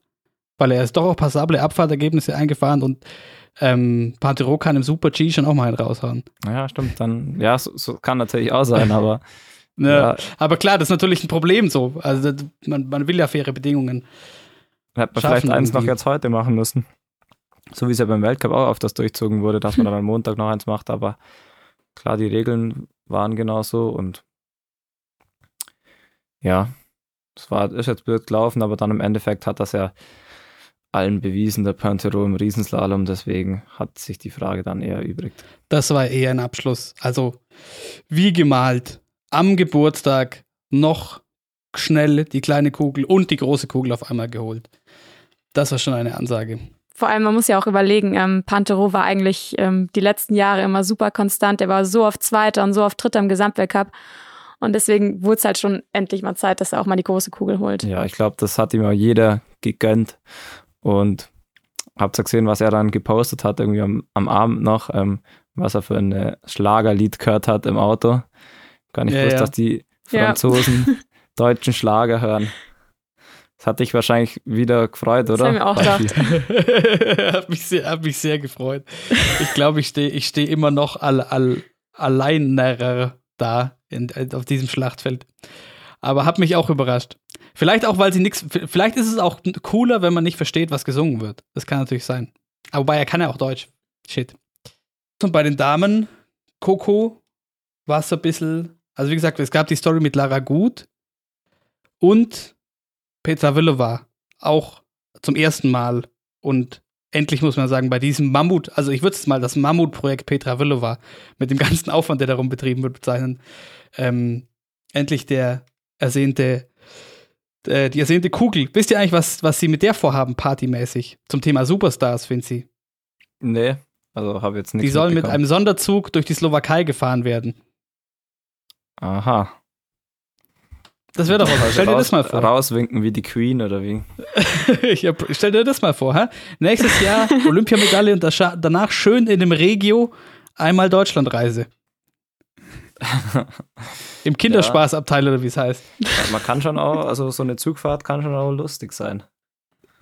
Weil er ist doch auch passable Abfahrtergebnisse eingefahren und ähm, Pantero kann im Super-G schon auch mal einen raushauen. Ja, stimmt. Dann, ja, so, so kann natürlich auch sein, aber *laughs* Ja. ja, Aber klar, das ist natürlich ein Problem so. Also man, man will ja faire Bedingungen. hätte man vielleicht eins noch jetzt heute machen müssen. So wie es ja beim Weltcup auch auf das durchzogen wurde, dass man dann am Montag noch eins macht, aber klar, die Regeln waren genauso und ja, es war, ist jetzt blöd gelaufen, aber dann im Endeffekt hat das ja allen bewiesen, der Pantero im Riesenslalom, deswegen hat sich die Frage dann eher übrig. Das war eher ein Abschluss. Also, wie gemalt, am Geburtstag noch schnell die kleine Kugel und die große Kugel auf einmal geholt. Das war schon eine Ansage. Vor allem, man muss ja auch überlegen, ähm, Pantero war eigentlich ähm, die letzten Jahre immer super konstant. Er war so oft Zweiter und so oft Dritter im Gesamtweltcup. Und deswegen wurde es halt schon endlich mal Zeit, dass er auch mal die große Kugel holt. Ja, ich glaube, das hat ihm auch jeder gegönnt. Und habt ihr gesehen, was er dann gepostet hat, irgendwie am, am Abend noch, ähm, was er für ein Schlagerlied gehört hat im Auto. Gar nicht Ja, gewusst, ja. dass die Ja. Franzosen *laughs* deutschen Schlager hören. Das hat dich wahrscheinlich wieder gefreut, Das oder? haben wir auch gedacht. *laughs* hat, mich sehr, hat mich sehr gefreut. Ich glaube, ich stehe ich steh immer noch all, all, alleiner da in, auf diesem Schlachtfeld. Aber hat mich auch überrascht. Vielleicht auch, weil sie nichts. Vielleicht ist es auch cooler, wenn man nicht versteht, was gesungen wird. Das kann natürlich sein. Aber wobei er kann ja auch Deutsch. Shit. Und bei den Damen, Coco war es so ein bisschen. Also, wie gesagt, es gab die Story mit Lara Gut und Petra Villova auch zum ersten Mal. Und endlich muss man sagen, bei diesem Mammut, also ich würde es mal das Mammutprojekt Petra Villova mit dem ganzen Aufwand, der darum betrieben wird, bezeichnen. Ähm, endlich der ersehnte, äh, die ersehnte Kugel. Wisst ihr eigentlich, was, was sie mit der vorhaben, partymäßig? Zum Thema Superstars, sie. Nee, also habe jetzt nichts Die sollen mit einem Sonderzug durch die Slowakei gefahren werden. Aha. Das wäre doch was. Also Stell dir das mal vor. Rauswinken wie die Queen oder wie? *laughs* ich hab, stell dir das mal vor, hä? Nächstes Jahr Olympiamedaille und das- danach schön in dem Regio einmal Deutschlandreise. *laughs* Im Kinderspaßabteil oder wie es heißt. Ja, Man kann schon auch, also so eine Zugfahrt kann schon auch lustig sein. *laughs*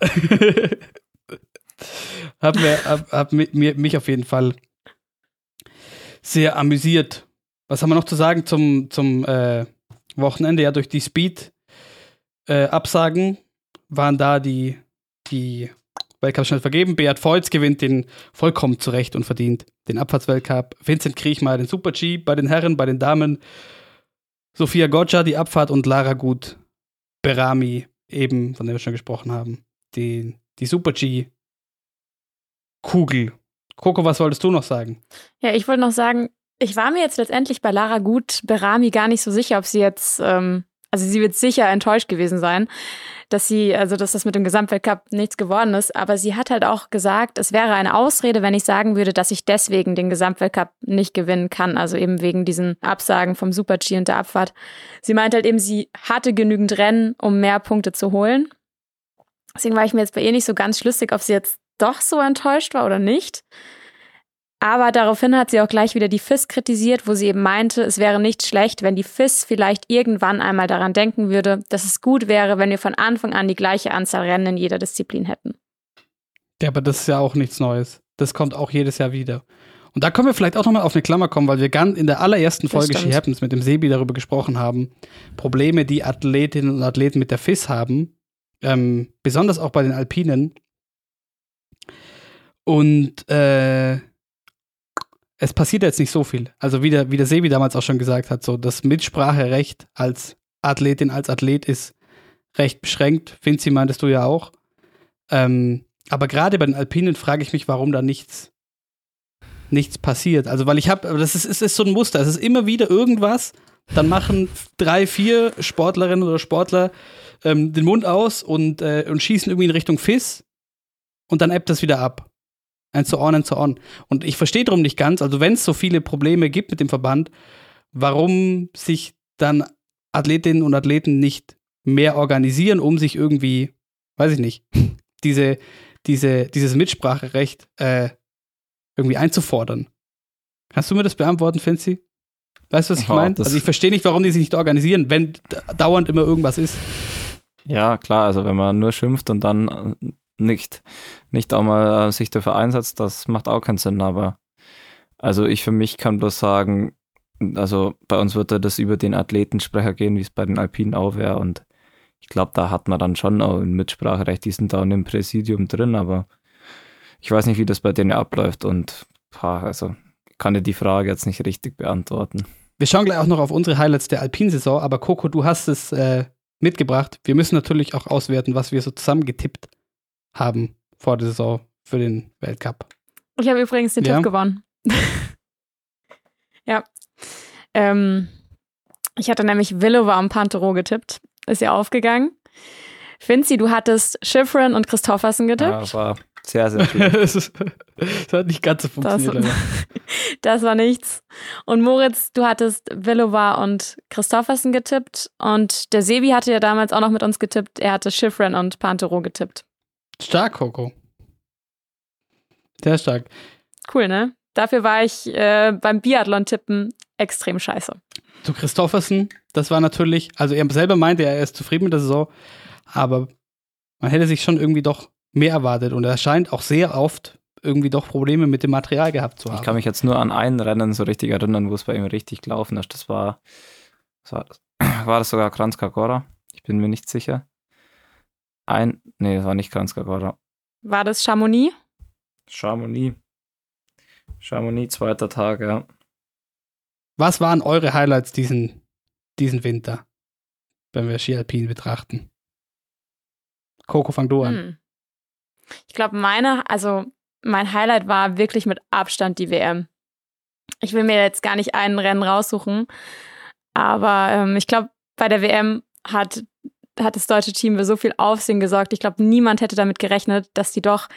hab mir, hab, hab mi- mir, mich auf jeden Fall sehr amüsiert. Was haben wir noch zu sagen zum, zum äh, Wochenende? Ja, durch die Speed-Absagen waren da die, die Weltcup schnell vergeben. Beat Feutz gewinnt den vollkommen zurecht und verdient den Abfahrtsweltcup. Vincent Kriechmeier den Super-G bei den Herren, bei den Damen. Sophia Goggia die Abfahrt und Lara Gut Berami eben, von dem wir schon gesprochen haben, die, die Super-G Kugel. Coco, was wolltest du noch sagen? Ja, ich wollte noch sagen, ich war mir jetzt letztendlich bei Lara Gut Berami gar nicht so sicher, ob sie jetzt, ähm, also sie wird sicher enttäuscht gewesen sein, dass sie, also dass das mit dem Gesamtweltcup nichts geworden ist. Aber sie hat halt auch gesagt, es wäre eine Ausrede, wenn ich sagen würde, dass ich deswegen den Gesamtweltcup nicht gewinnen kann. Also eben wegen diesen Absagen vom Super-G und der Abfahrt. Sie meint halt eben, sie hatte genügend Rennen, um mehr Punkte zu holen. Deswegen war ich mir jetzt bei ihr nicht so ganz schlüssig, ob sie jetzt doch so enttäuscht war oder nicht. Aber daraufhin hat sie auch gleich wieder die FIS kritisiert, wo sie eben meinte, es wäre nicht schlecht, wenn die FIS vielleicht irgendwann einmal daran denken würde, dass es gut wäre, wenn wir von Anfang an die gleiche Anzahl Rennen in jeder Disziplin hätten. Ja, aber das ist ja auch nichts Neues. Das kommt auch jedes Jahr wieder. Und da können wir vielleicht auch nochmal auf eine Klammer kommen, weil wir ganz in der allerersten Folge. She Happens mit dem Sebi darüber gesprochen haben. Probleme, die Athletinnen und Athleten mit der FIS haben. Ähm, besonders auch bei den Alpinen. Und äh, es passiert jetzt nicht so viel. Also wie der, wie der Sebi damals auch schon gesagt hat, so das Mitspracherecht als Athletin, als Athlet ist recht beschränkt. Vinci meintest du ja auch. Ähm, aber gerade bei den Alpinen frage ich mich, warum da nichts, nichts passiert. Also, weil ich habe, das ist, es ist so ein Muster. Es ist immer wieder irgendwas. Dann machen drei, vier Sportlerinnen oder Sportler ähm, den Mund aus und, äh, und schießen irgendwie in Richtung FIS und dann ebbt das wieder ab. And so on and so on. Und ich verstehe darum nicht ganz, also wenn es so viele Probleme gibt mit dem Verband, warum sich dann Athletinnen und Athleten nicht mehr organisieren, um sich irgendwie, weiß ich nicht, *laughs* diese, diese, dieses Mitspracherecht äh, irgendwie einzufordern. Kannst du mir das beantworten, Finzi? Weißt du, was ich Ja, meine? Also ich verstehe nicht, warum die sich nicht organisieren, wenn dauernd immer irgendwas ist. Ja, klar, also wenn man nur schimpft und dann äh, nicht, nicht auch mal äh, sich dafür einsetzt, das macht auch keinen Sinn, aber also ich für mich kann bloß sagen, also bei uns wird ja das über den Athletensprecher gehen, wie es bei den Alpinen auch wäre und ich glaube, da hat man dann schon auch ein Mitspracherecht, die sind da in dem Präsidium drin, aber ich weiß nicht, wie das bei denen abläuft und pah, also kann dir die Frage jetzt nicht richtig beantworten. Wir schauen gleich auch noch auf unsere Highlights der Alpinsaison, aber Coco, du hast es äh, mitgebracht. Wir müssen natürlich auch auswerten, was wir so zusammen getippt haben vor der Saison für den Weltcup. Ich habe übrigens den Ja. Tipp gewonnen. *laughs* ja. Ähm, ich hatte nämlich Villova und Pantero getippt. Ist ja aufgegangen. Finzi, du hattest Schifrin und Christoffersen Ja, getippt. war sehr, sehr schön. *laughs* das, das hat nicht ganz so Das, funktioniert. leider. *laughs* das war nichts. Und Moritz, du hattest Villova und Christoffersen getippt. Und der Sebi hatte ja damals auch noch mit uns getippt. Er hatte Schifrin und Pantero getippt. Stark, Coco. Sehr stark. Cool, ne? Dafür war ich äh, beim Biathlon-Tippen extrem scheiße. Zu Christoffersen, das war natürlich, also er selber meinte, er ist zufrieden mit der Saison, aber man hätte sich schon irgendwie doch mehr erwartet und er scheint auch sehr oft irgendwie doch Probleme mit dem Material gehabt zu haben. Ich kann mich jetzt nur an ein Rennen so richtig erinnern, wo es bei ihm richtig gelaufen ist. Das war, was war das? *clears throat* War das sogar Kranjska Gora? Ich bin mir nicht sicher. Ein, nee, das war nicht Kranjska Gora. War das Chamonix? Chamonix. Chamonix, zweiter Tag, ja. Was waren eure Highlights diesen, diesen Winter, wenn wir Ski Alpin betrachten? Coco, fang du an. Hm. Ich glaube, meine, also mein Highlight war wirklich mit Abstand die WM. Ich will mir jetzt gar nicht einen Rennen raussuchen, aber ähm, ich glaube, bei der WM hat, hat das deutsche Team für so viel Aufsehen gesorgt. Ich glaube, niemand hätte damit gerechnet, dass die doch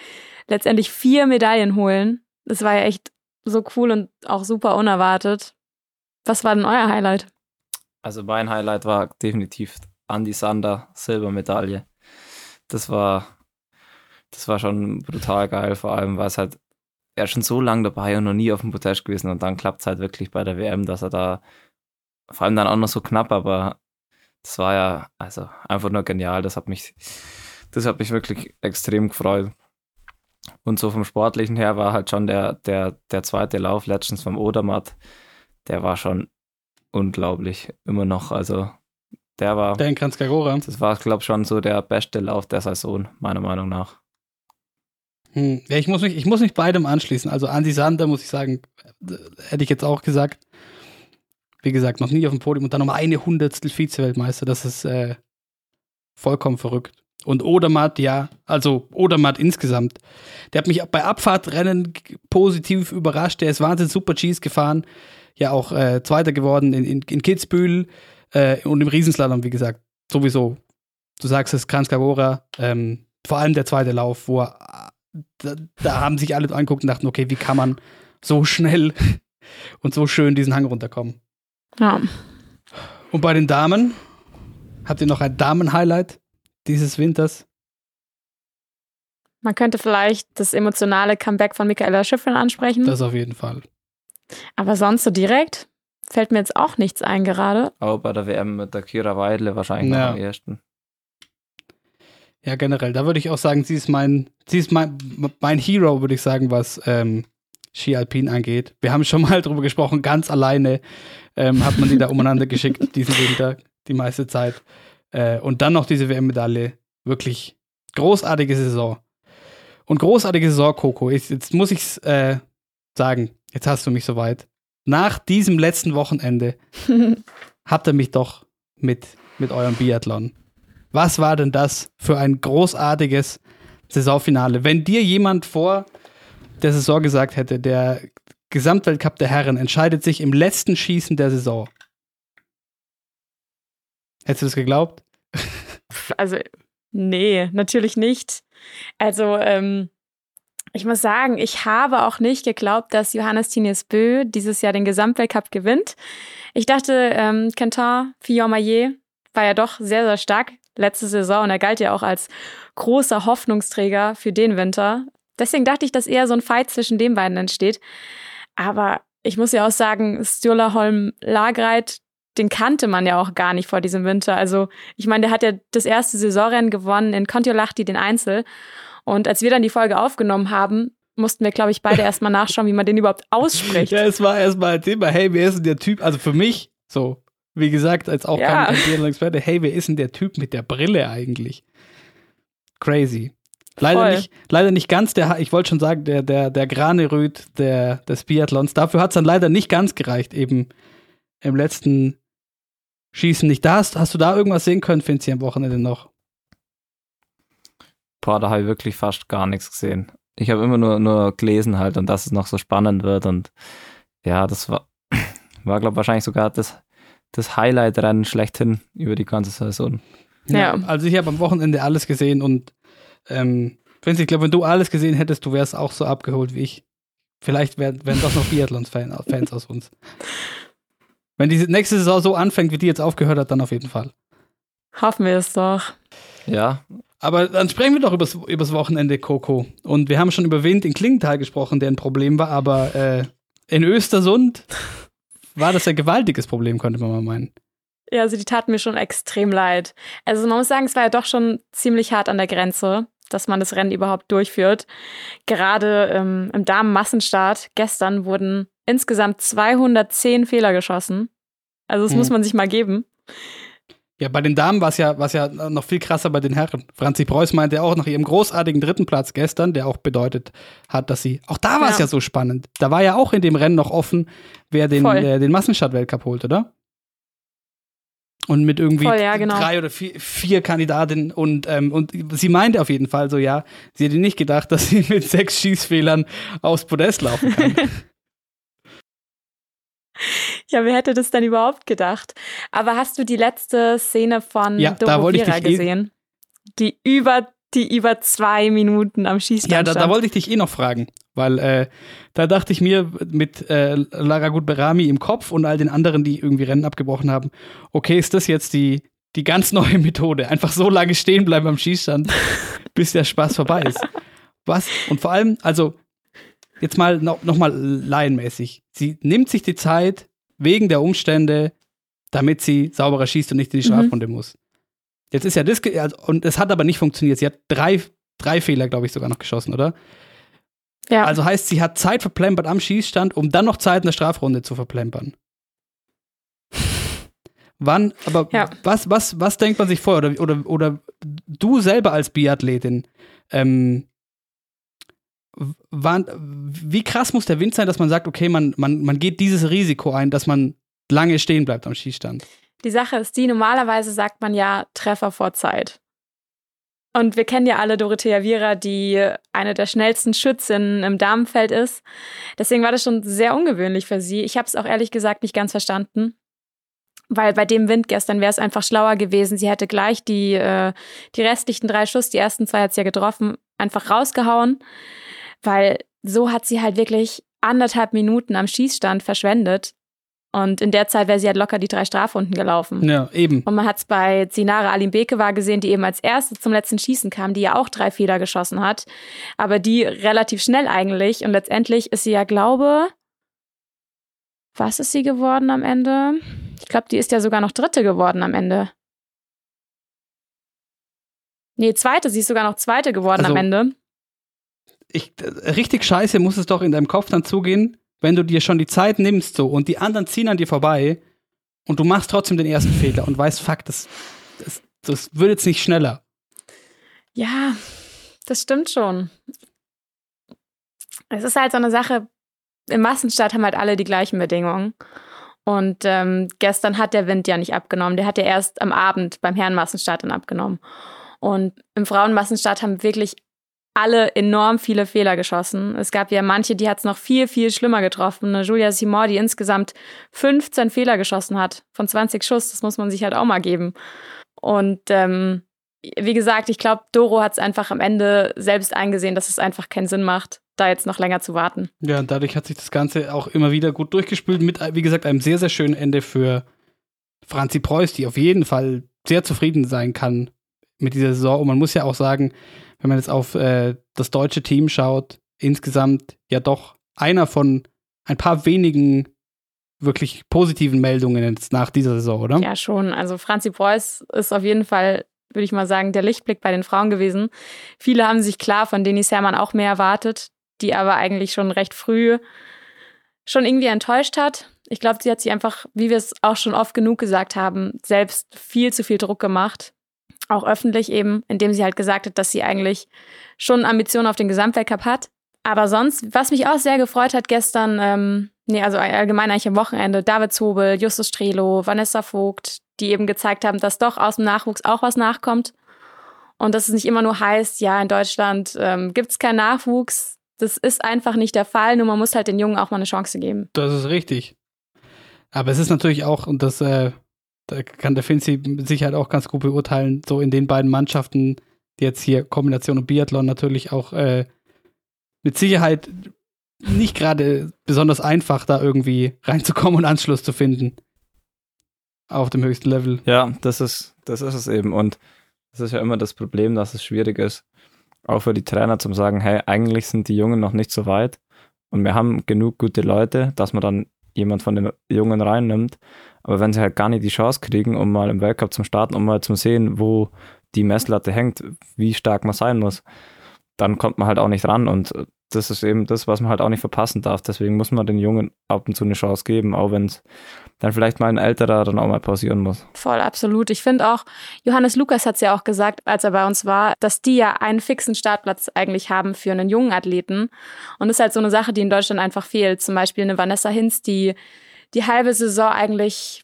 letztendlich vier Medaillen holen. Das war ja echt so cool und auch super unerwartet. Was war denn euer Highlight? Also mein Highlight war definitiv Andy Sander, Silbermedaille. Das war, das war schon brutal geil, vor allem, weil es halt, er ist schon so lange dabei und noch nie auf dem Podest gewesen und dann klappt es halt wirklich bei der WM, dass er da, vor allem dann auch noch so knapp, aber das war ja, also einfach nur genial, das hat mich, das hat mich wirklich extrem gefreut. Und so vom Sportlichen her war halt schon der, der, der zweite Lauf letztens vom Odermatt, der war schon unglaublich, immer noch. Also der war, Der in Kranjska das war, glaube ich, schon so der beste Lauf der Saison, meiner Meinung nach. Hm. Ja, ich muss mich, ich muss mich beidem anschließen. Also Andy Sander, muss ich sagen, äh, hätte ich jetzt auch gesagt. Wie gesagt, noch nie auf dem Podium und dann mal eine Hundertstel Vize-Weltmeister. Das ist äh, vollkommen verrückt. Und Odermatt, ja, also Odermatt insgesamt. Der hat mich bei Abfahrtrennen positiv überrascht. Der ist wahnsinnig super Cheese gefahren. Ja, auch äh, Zweiter geworden in, in, in Kitzbühel äh, und im Riesenslalom, wie gesagt. Sowieso. Du sagst es, Kranjska ähm, vor allem der zweite Lauf, wo er da, da haben sich alle angeguckt und dachten, okay, wie kann man so schnell *laughs* und so schön diesen Hang runterkommen? Ja. Und bei den Damen, habt ihr noch ein Damen-Highlight dieses Winters? Man könnte vielleicht das emotionale Comeback von Michaela Schifrin ansprechen. Das auf jeden Fall. Aber sonst so direkt fällt mir jetzt auch nichts ein gerade. Aber bei der WM mit der Kira Weidle wahrscheinlich Ja. noch am ersten. Ja, generell, da würde ich auch sagen, sie ist mein, sie ist mein, mein Hero, würde ich sagen, was ähm, Ski Alpin angeht. Wir haben schon mal drüber gesprochen, ganz alleine ähm, hat man die da umeinander *laughs* geschickt diesen Winter, die meiste Zeit. Äh, und dann noch diese WM-Medaille. Wirklich großartige Saison. Und großartige Saison, Coco. Ich, jetzt muss ich äh, sagen, jetzt hast du mich soweit. Nach diesem letzten Wochenende *laughs* habt ihr mich doch mit, mit eurem Biathlon. Was war denn das für ein großartiges Saisonfinale? Wenn dir jemand vor der Saison gesagt hätte, der Gesamtweltcup der Herren entscheidet sich im letzten Schießen der Saison. Hättest du das geglaubt? Also, nee, natürlich nicht. Also, ähm, ich muss sagen, ich habe auch nicht geglaubt, dass Johannes Tinius Bö dieses Jahr den Gesamtweltcup gewinnt. Ich dachte, ähm, Quentin Fillon-Maillet war ja doch sehr, sehr stark letzte Saison und er galt ja auch als großer Hoffnungsträger für den Winter. Deswegen dachte ich, dass eher so ein Fight zwischen den beiden entsteht. Aber ich muss ja auch sagen, Sturla Holm Lagreit, den kannte man ja auch gar nicht vor diesem Winter. Also ich meine, der hat ja das erste Saisonrennen gewonnen in Kontiolahti, den Einzel. Und als wir dann die Folge aufgenommen haben, mussten wir, glaube ich, beide erstmal nachschauen, wie man den überhaupt ausspricht. *laughs* Ja, es war erstmal ein Thema, hey, wer ist denn der Typ? Also für mich, so, wie gesagt, als auch Ja. kein Biathlon-Experte, hey, wer ist denn der Typ mit der Brille eigentlich? Crazy. Leider Voll. nicht, leider nicht ganz der, ich wollte schon sagen, der, der, der Graneröd der, des Biathlons. Dafür hat es dann leider nicht ganz gereicht, eben im letzten Schießen nicht. Da hast, hast du da irgendwas sehen können, Finzi, am Wochenende noch? Boah, da habe ich wirklich fast gar nichts gesehen. Ich habe immer nur, nur gelesen halt und dass es noch so spannend wird und ja, das war, *clears throat* war glaube wahrscheinlich sogar das, das Highlight-Rennen schlechthin über die ganze Saison. Ja. Also ich habe am Wochenende alles gesehen und ähm, Vince, ich glaube, wenn du alles gesehen hättest, du wärst auch so abgeholt wie ich. Vielleicht wären, wären das noch Biathlon-Fans *laughs* aus uns. Wenn die nächste Saison so anfängt, wie die jetzt aufgehört hat, dann auf jeden Fall. Hoffen wir es doch. Ja, Aber dann sprechen wir doch übers, übers Wochenende, Coco. Und wir haben schon über Wind in Klingenthal gesprochen, der ein Problem war, aber äh, in Östersund war das ein gewaltiges Problem, könnte man mal meinen. Ja, also die taten mir schon extrem leid. Also man muss sagen, es war ja doch schon ziemlich hart an der Grenze, dass man das Rennen überhaupt durchführt. Gerade ähm, im Damenmassenstart gestern wurden insgesamt 210 Fehler geschossen. Also das Hm. muss man sich mal geben. Ja, bei den Damen war es ja, war's ja noch viel krasser bei den Herren. Franzi Preuß meinte auch nach ihrem großartigen dritten Platz gestern, der auch bedeutet hat, dass sie. Auch da war es Ja. ja. so spannend. Da war ja auch in dem Rennen noch offen, wer den, äh, den Massenstart-Weltcup holt, oder? Und mit irgendwie Voll, ja, genau. drei oder vier, vier Kandidatinnen und, ähm, und sie meinte auf jeden Fall so, ja, sie hätte nicht gedacht, *laughs* dass sie mit sechs Schießfehlern aufs Podest laufen kann. *laughs* Ja, wer hätte das denn überhaupt gedacht? Aber hast du die letzte Szene von Ja, da Doro Vera eh- gesehen? Die über, die über zwei Minuten am Schießstand Ja, da, da wollte ich dich eh noch fragen, weil äh, da dachte ich mir mit äh, Lara Gutberami im Kopf und all den anderen, die irgendwie Rennen abgebrochen haben, okay, ist das jetzt die, die ganz *laughs* neue Methode? Einfach so lange stehen bleiben am Schießstand, *laughs* bis der Spaß vorbei ist. Was? Und vor allem, also jetzt mal noch, noch mal laienmäßig. Sie nimmt sich die Zeit wegen der Umstände, damit sie sauberer schießt und nicht in die Mhm. Strafrunde muss. Jetzt ist ja das, also, und es hat aber nicht funktioniert. Sie hat drei, drei Fehler, glaube ich, sogar noch geschossen, oder? Ja. Also heißt, sie hat Zeit verplempert am Schießstand, um dann noch Zeit in der Strafrunde zu verplempern. Wann, aber Ja. was, was, was denkt man sich vorher? Oder, oder, oder du selber als Biathletin, ähm, wann, wie krass muss der Wind sein, dass man sagt, okay, man, man, man geht dieses Risiko ein, dass man lange stehen bleibt am Schießstand? Die Sache ist die, normalerweise sagt man ja Treffer vor Zeit. Und wir kennen ja alle Dorothea Viera, die eine der schnellsten Schützinnen im Damenfeld ist. Deswegen war das schon sehr ungewöhnlich für sie. Ich habe es auch ehrlich gesagt nicht ganz verstanden. Weil bei dem Wind gestern wäre es einfach schlauer gewesen. Sie hätte gleich die, äh, die restlichen drei Schuss, die ersten zwei hat sie ja getroffen, einfach rausgehauen. Weil so hat sie halt wirklich anderthalb Minuten am Schießstand verschwendet. Und in der Zeit wäre sie halt locker die drei Strafrunden gelaufen. Ja, eben. Und man hat es bei Zinara Alimbekova gesehen, die eben als erste zum letzten Schießen kam, die ja auch drei Fehler geschossen hat. Aber die relativ schnell eigentlich. Und letztendlich ist sie ja, glaube, was ist sie geworden am Ende? Ich glaube, die ist ja sogar noch Dritte geworden am Ende. Nee, Zweite, sie ist sogar noch Zweite geworden Also- am Ende. ich, richtig scheiße muss es doch in deinem Kopf dann zugehen, wenn du dir schon die Zeit nimmst so und die anderen ziehen an dir vorbei und du machst trotzdem den ersten Fehler und weißt, fuck, das, das, das wird jetzt nicht schneller. Ja, das stimmt schon. Es ist halt so eine Sache, im Massenstart haben halt alle die gleichen Bedingungen. Und ähm, gestern hat der Wind ja nicht abgenommen. Der hat ja erst am Abend beim Herrenmassenstart dann abgenommen. Und im Frauenmassenstart haben wirklich alle enorm viele Fehler geschossen. Es gab ja manche, die hat es noch viel, viel schlimmer getroffen. Eine Julia Simor, die insgesamt 15 Fehler geschossen hat von 20 Schuss. Das muss man sich halt auch mal geben. Und ähm, wie gesagt, ich glaube, Doro hat es einfach am Ende selbst eingesehen, dass es einfach keinen Sinn macht, da jetzt noch länger zu warten. Ja, und dadurch hat sich das Ganze auch immer wieder gut durchgespült mit, wie gesagt, einem sehr, sehr schönen Ende für Franzi Preuß, die auf jeden Fall sehr zufrieden sein kann mit dieser Saison. Und man muss ja auch sagen, wenn man jetzt auf äh, das deutsche Team schaut, insgesamt ja doch einer von ein paar wenigen wirklich positiven Meldungen jetzt nach dieser Saison, oder? Ja, schon. Also Franzi Preuß ist auf jeden Fall, würde ich mal sagen, der Lichtblick bei den Frauen gewesen. Viele haben sich klar von Denis Herrmann auch mehr erwartet, die aber eigentlich schon recht früh schon irgendwie enttäuscht hat. Ich glaube, sie hat sich einfach, wie wir es auch schon oft genug gesagt haben, selbst viel zu viel Druck gemacht. Auch öffentlich eben, indem sie halt gesagt hat, dass sie eigentlich schon Ambitionen auf den Gesamtweltcup hat. Aber sonst, was mich auch sehr gefreut hat gestern, ähm, Nee, also allgemein eigentlich am Wochenende. David Zobel, Justus Strelo, Vanessa Vogt, die eben gezeigt haben, dass doch aus dem Nachwuchs auch was nachkommt. Und dass es nicht immer nur heißt, ja, in Deutschland ähm, gibt es keinen Nachwuchs. Das ist einfach nicht der Fall, nur man muss halt den Jungen auch mal eine Chance geben. Das ist richtig. Aber es ist natürlich auch, und das äh, da kann der Finzi mit Sicherheit auch ganz gut beurteilen, so in den beiden Mannschaften, die jetzt hier Kombination und Biathlon natürlich auch äh, mit Sicherheit nicht gerade besonders einfach, da irgendwie reinzukommen und Anschluss zu finden. Auf dem höchsten Level. Ja, das ist, das ist es eben. Und das ist ja immer das Problem, dass es schwierig ist, auch für die Trainer zu sagen, hey, eigentlich sind die Jungen noch nicht so weit und wir haben genug gute Leute, dass man dann jemand von den Jungen reinnimmt. Aber wenn sie halt gar nicht die Chance kriegen, um mal im Weltcup zu starten, um mal zu sehen, wo die Messlatte hängt, wie stark man sein muss, dann kommt man halt auch nicht ran. Und das ist eben das, was man halt auch nicht verpassen darf. Deswegen muss man den Jungen ab und zu eine Chance geben, auch wenn es dann vielleicht mal ein älterer dann auch mal pausieren muss. Voll, absolut. Ich finde auch, Johannes Lukas hat es ja auch gesagt, als er bei uns war, dass die ja einen fixen Startplatz eigentlich haben für einen jungen Athleten. Und das ist halt so eine Sache, die in Deutschland einfach fehlt. Zum Beispiel eine Vanessa Hinz, die die halbe Saison eigentlich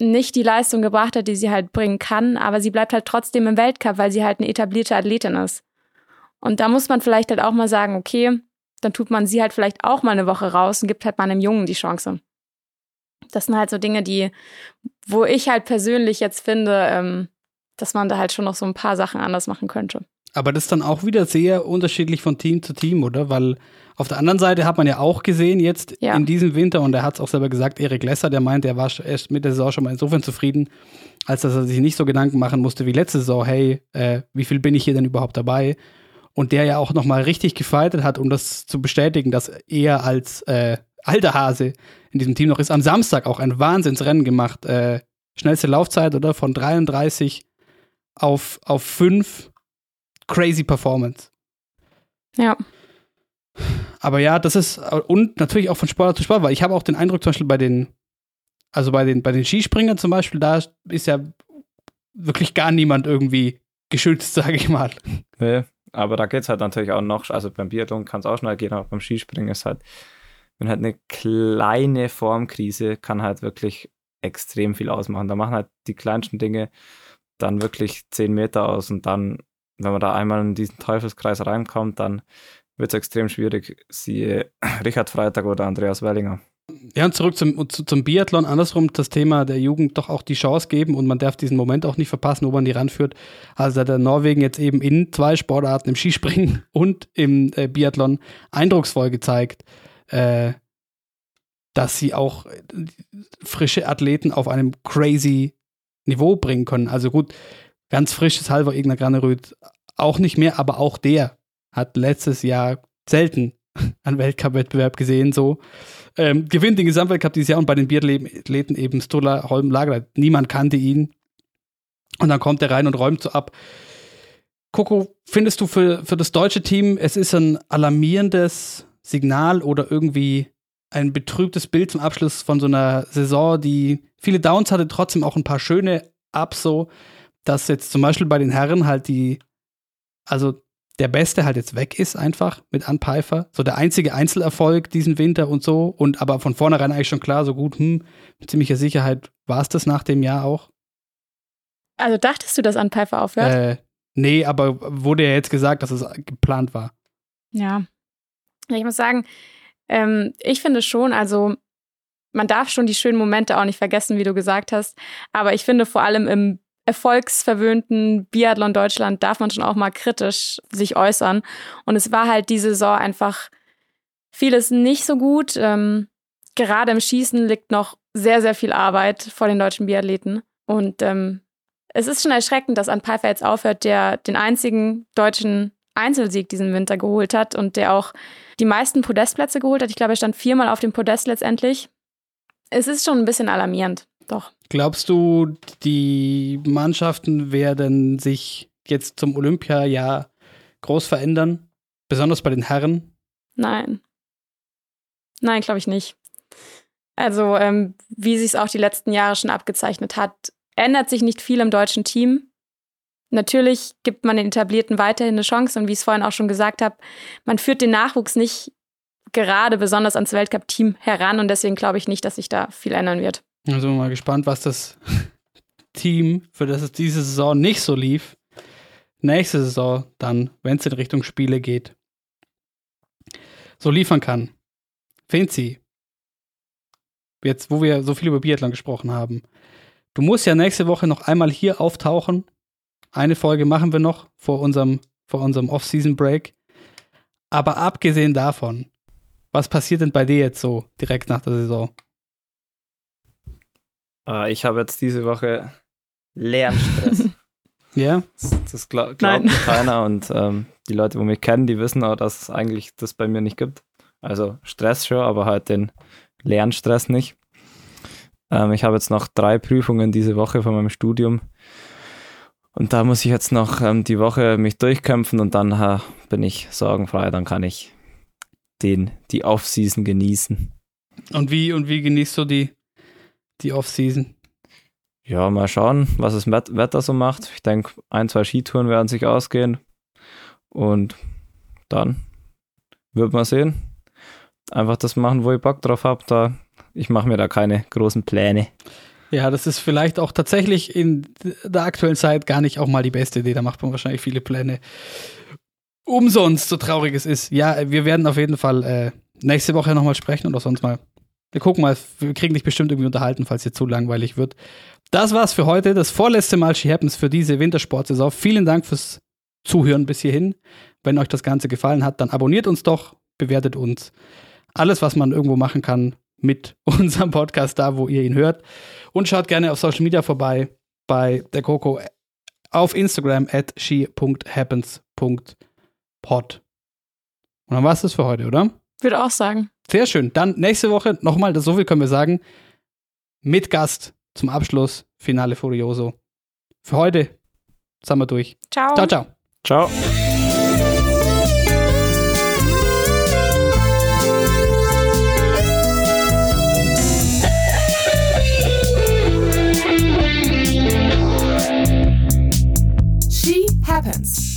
nicht die Leistung gebracht hat, die sie halt bringen kann, aber sie bleibt halt trotzdem im Weltcup, weil sie halt eine etablierte Athletin ist. Und da muss man vielleicht halt auch mal sagen, okay, dann tut man sie halt vielleicht auch mal eine Woche raus und gibt halt mal einem Jungen die Chance. Das sind halt so Dinge, die, wo ich halt persönlich jetzt finde, ähm, dass man da halt schon noch so ein paar Sachen anders machen könnte. Aber das ist dann auch wieder sehr unterschiedlich von Team zu Team, oder? Weil auf der anderen Seite hat man ja auch gesehen jetzt ja. in diesem Winter, und er hat es auch selber gesagt, Erik Lesser, der meint, er war erst mit der Saison schon mal insofern zufrieden, als dass er sich nicht so Gedanken machen musste wie letzte Saison, hey, äh, wie viel bin ich hier denn überhaupt dabei? und der ja auch nochmal richtig gefeitet hat, um das zu bestätigen, dass er als äh, alter Hase in diesem Team noch ist. Am Samstag auch ein Wahnsinnsrennen gemacht. Äh, schnellste Laufzeit, oder? Von 33 auf, auf 5. Crazy Performance. Ja. Aber ja, das ist, und natürlich auch von Sport zu Sport, weil ich habe auch den Eindruck, zum Beispiel bei den, also bei den, bei den Skispringern zum Beispiel, da ist ja wirklich gar niemand irgendwie geschützt, *laughs* sage ich mal. Nee, aber da geht es halt natürlich auch noch, also beim Biathlon kann es auch schnell gehen, aber beim Skispringen ist halt, wenn halt eine kleine Formkrise kann halt wirklich extrem viel ausmachen. Da machen halt die kleinsten Dinge dann wirklich zehn Meter aus und dann, wenn man da einmal in diesen Teufelskreis reinkommt, dann wird es extrem schwierig. Siehe *clears throat* Richard Freitag oder Andreas Wellinger. Ja, und zurück zum, zum Biathlon. Andersrum das Thema der Jugend doch auch die Chance geben und man darf diesen Moment auch nicht verpassen, wo man die ranführt. Also der Norwegen jetzt eben in zwei Sportarten, im Skispringen *laughs* und im äh, Biathlon, eindrucksvoll gezeigt, äh, dass sie auch äh, frische Athleten auf einem crazy Niveau bringen können. Also gut, ganz frisch ist Halver Egner Graneröd auch nicht mehr, aber auch der hat letztes Jahr selten *laughs* einen Weltcup-Wettbewerb gesehen, so. Ähm, gewinnt den Gesamtweltcup dieses Jahr und bei den Biathleten eben Stola Holm Lager. Niemand kannte ihn. Und dann kommt er rein und räumt so ab. Coco, findest du für, für das deutsche Team, es ist ein alarmierendes Signal oder irgendwie ein betrübtes Bild zum Abschluss von so einer Saison, die viele Downs hatte, trotzdem auch ein paar schöne Ups, so, dass jetzt zum Beispiel bei den Herren halt die, also der Beste halt jetzt weg ist, einfach mit Ann Pfeiffer. So der einzige Einzelerfolg diesen Winter und so. Und aber von vornherein eigentlich schon klar, so gut, hm, mit ziemlicher Sicherheit war es das nach dem Jahr auch. Also dachtest du, dass Ann Pfeiffer aufhört? Äh, nee, aber wurde ja jetzt gesagt, dass es geplant war. Ja. Ich muss sagen, ähm, ich finde schon, also man darf schon die schönen Momente auch nicht vergessen, wie du gesagt hast. Aber ich finde vor allem im erfolgsverwöhnten Biathlon Deutschland darf man schon auch mal kritisch sich äußern. Und es war halt diese Saison einfach vieles nicht so gut. Ähm, gerade im Schießen liegt noch sehr, sehr viel Arbeit vor den deutschen Biathleten. Und ähm, es ist schon erschreckend, dass An Pfeiffer jetzt aufhört, der den einzigen deutschen Einzelsieg diesen Winter geholt hat und der auch die meisten Podestplätze geholt hat. Ich glaube, er stand viermal auf dem Podest letztendlich. Es ist schon ein bisschen alarmierend. Doch. Glaubst du, die Mannschaften werden sich jetzt zum Olympiajahr groß verändern? Besonders bei den Herren? Nein. Nein, glaube ich nicht. Also, ähm, wie sich es auch die letzten Jahre schon abgezeichnet hat, ändert sich nicht viel im deutschen Team. Natürlich gibt man den Etablierten weiterhin eine Chance und wie ich es vorhin auch schon gesagt habe, man führt den Nachwuchs nicht gerade besonders ans Weltcup-Team heran und deswegen glaube ich nicht, dass sich da viel ändern wird. Also mal gespannt, was das *laughs* Team, für das es diese Saison nicht so lief, nächste Saison dann, wenn es in Richtung Spiele geht, so liefern kann. Finzi, jetzt wo wir so viel über Biathlon gesprochen haben, du musst ja nächste Woche noch einmal hier auftauchen. Eine Folge machen wir noch vor unserem, vor unserem Off-Season-Break. Aber abgesehen davon, was passiert denn bei dir jetzt so direkt nach der Saison? Äh, ich habe jetzt diese Woche Lernstress. *laughs* Ja? Das, das glaub, Nein. glaubt mir keiner und ähm, die Leute, die mich kennen, die wissen auch, dass es eigentlich das bei mir nicht gibt. Also Stress schon, aber halt den Lernstress nicht. Ähm, ich habe jetzt noch drei Prüfungen diese Woche von meinem Studium und da muss ich jetzt noch ähm, die Woche mich durchkämpfen und dann äh, bin ich sorgenfrei, dann kann ich den, die Off-Season genießen. Und wie, und wie genießt du die, die Off-Season? Ja, mal schauen, was das Wet- Wetter so macht. Ich denke, ein, zwei Skitouren werden sich ausgehen. Und dann wird man sehen. Einfach das machen, wo ich Bock drauf habe. Da, ich mache mir da keine großen Pläne. Ja, das ist vielleicht auch tatsächlich in der aktuellen Zeit gar nicht auch mal die beste Idee. Da macht man wahrscheinlich viele Pläne umsonst, so traurig es ist. Ja, wir werden auf jeden Fall äh, nächste Woche nochmal sprechen oder sonst mal. Wir gucken mal, wir kriegen dich bestimmt irgendwie unterhalten, falls dir zu langweilig wird. Das war's für heute, das vorletzte Mal She Happens für diese Wintersportsaison. Vielen Dank fürs Zuhören bis hierhin. Wenn euch das Ganze gefallen hat, dann abonniert uns doch, bewertet uns. Alles, was man irgendwo machen kann mit *laughs* unserem Podcast, da wo ihr ihn hört. Und schaut gerne auf Social Media vorbei bei der Coco auf Instagram at she.happens.pod. Und dann war's das für heute, oder? Würde auch sagen. Sehr schön. Dann nächste Woche nochmal, so viel können wir sagen, mit Gast zum Abschluss, Finale Furioso. Für heute sind wir durch. Ciao. Ciao, ciao. Ciao. She happens.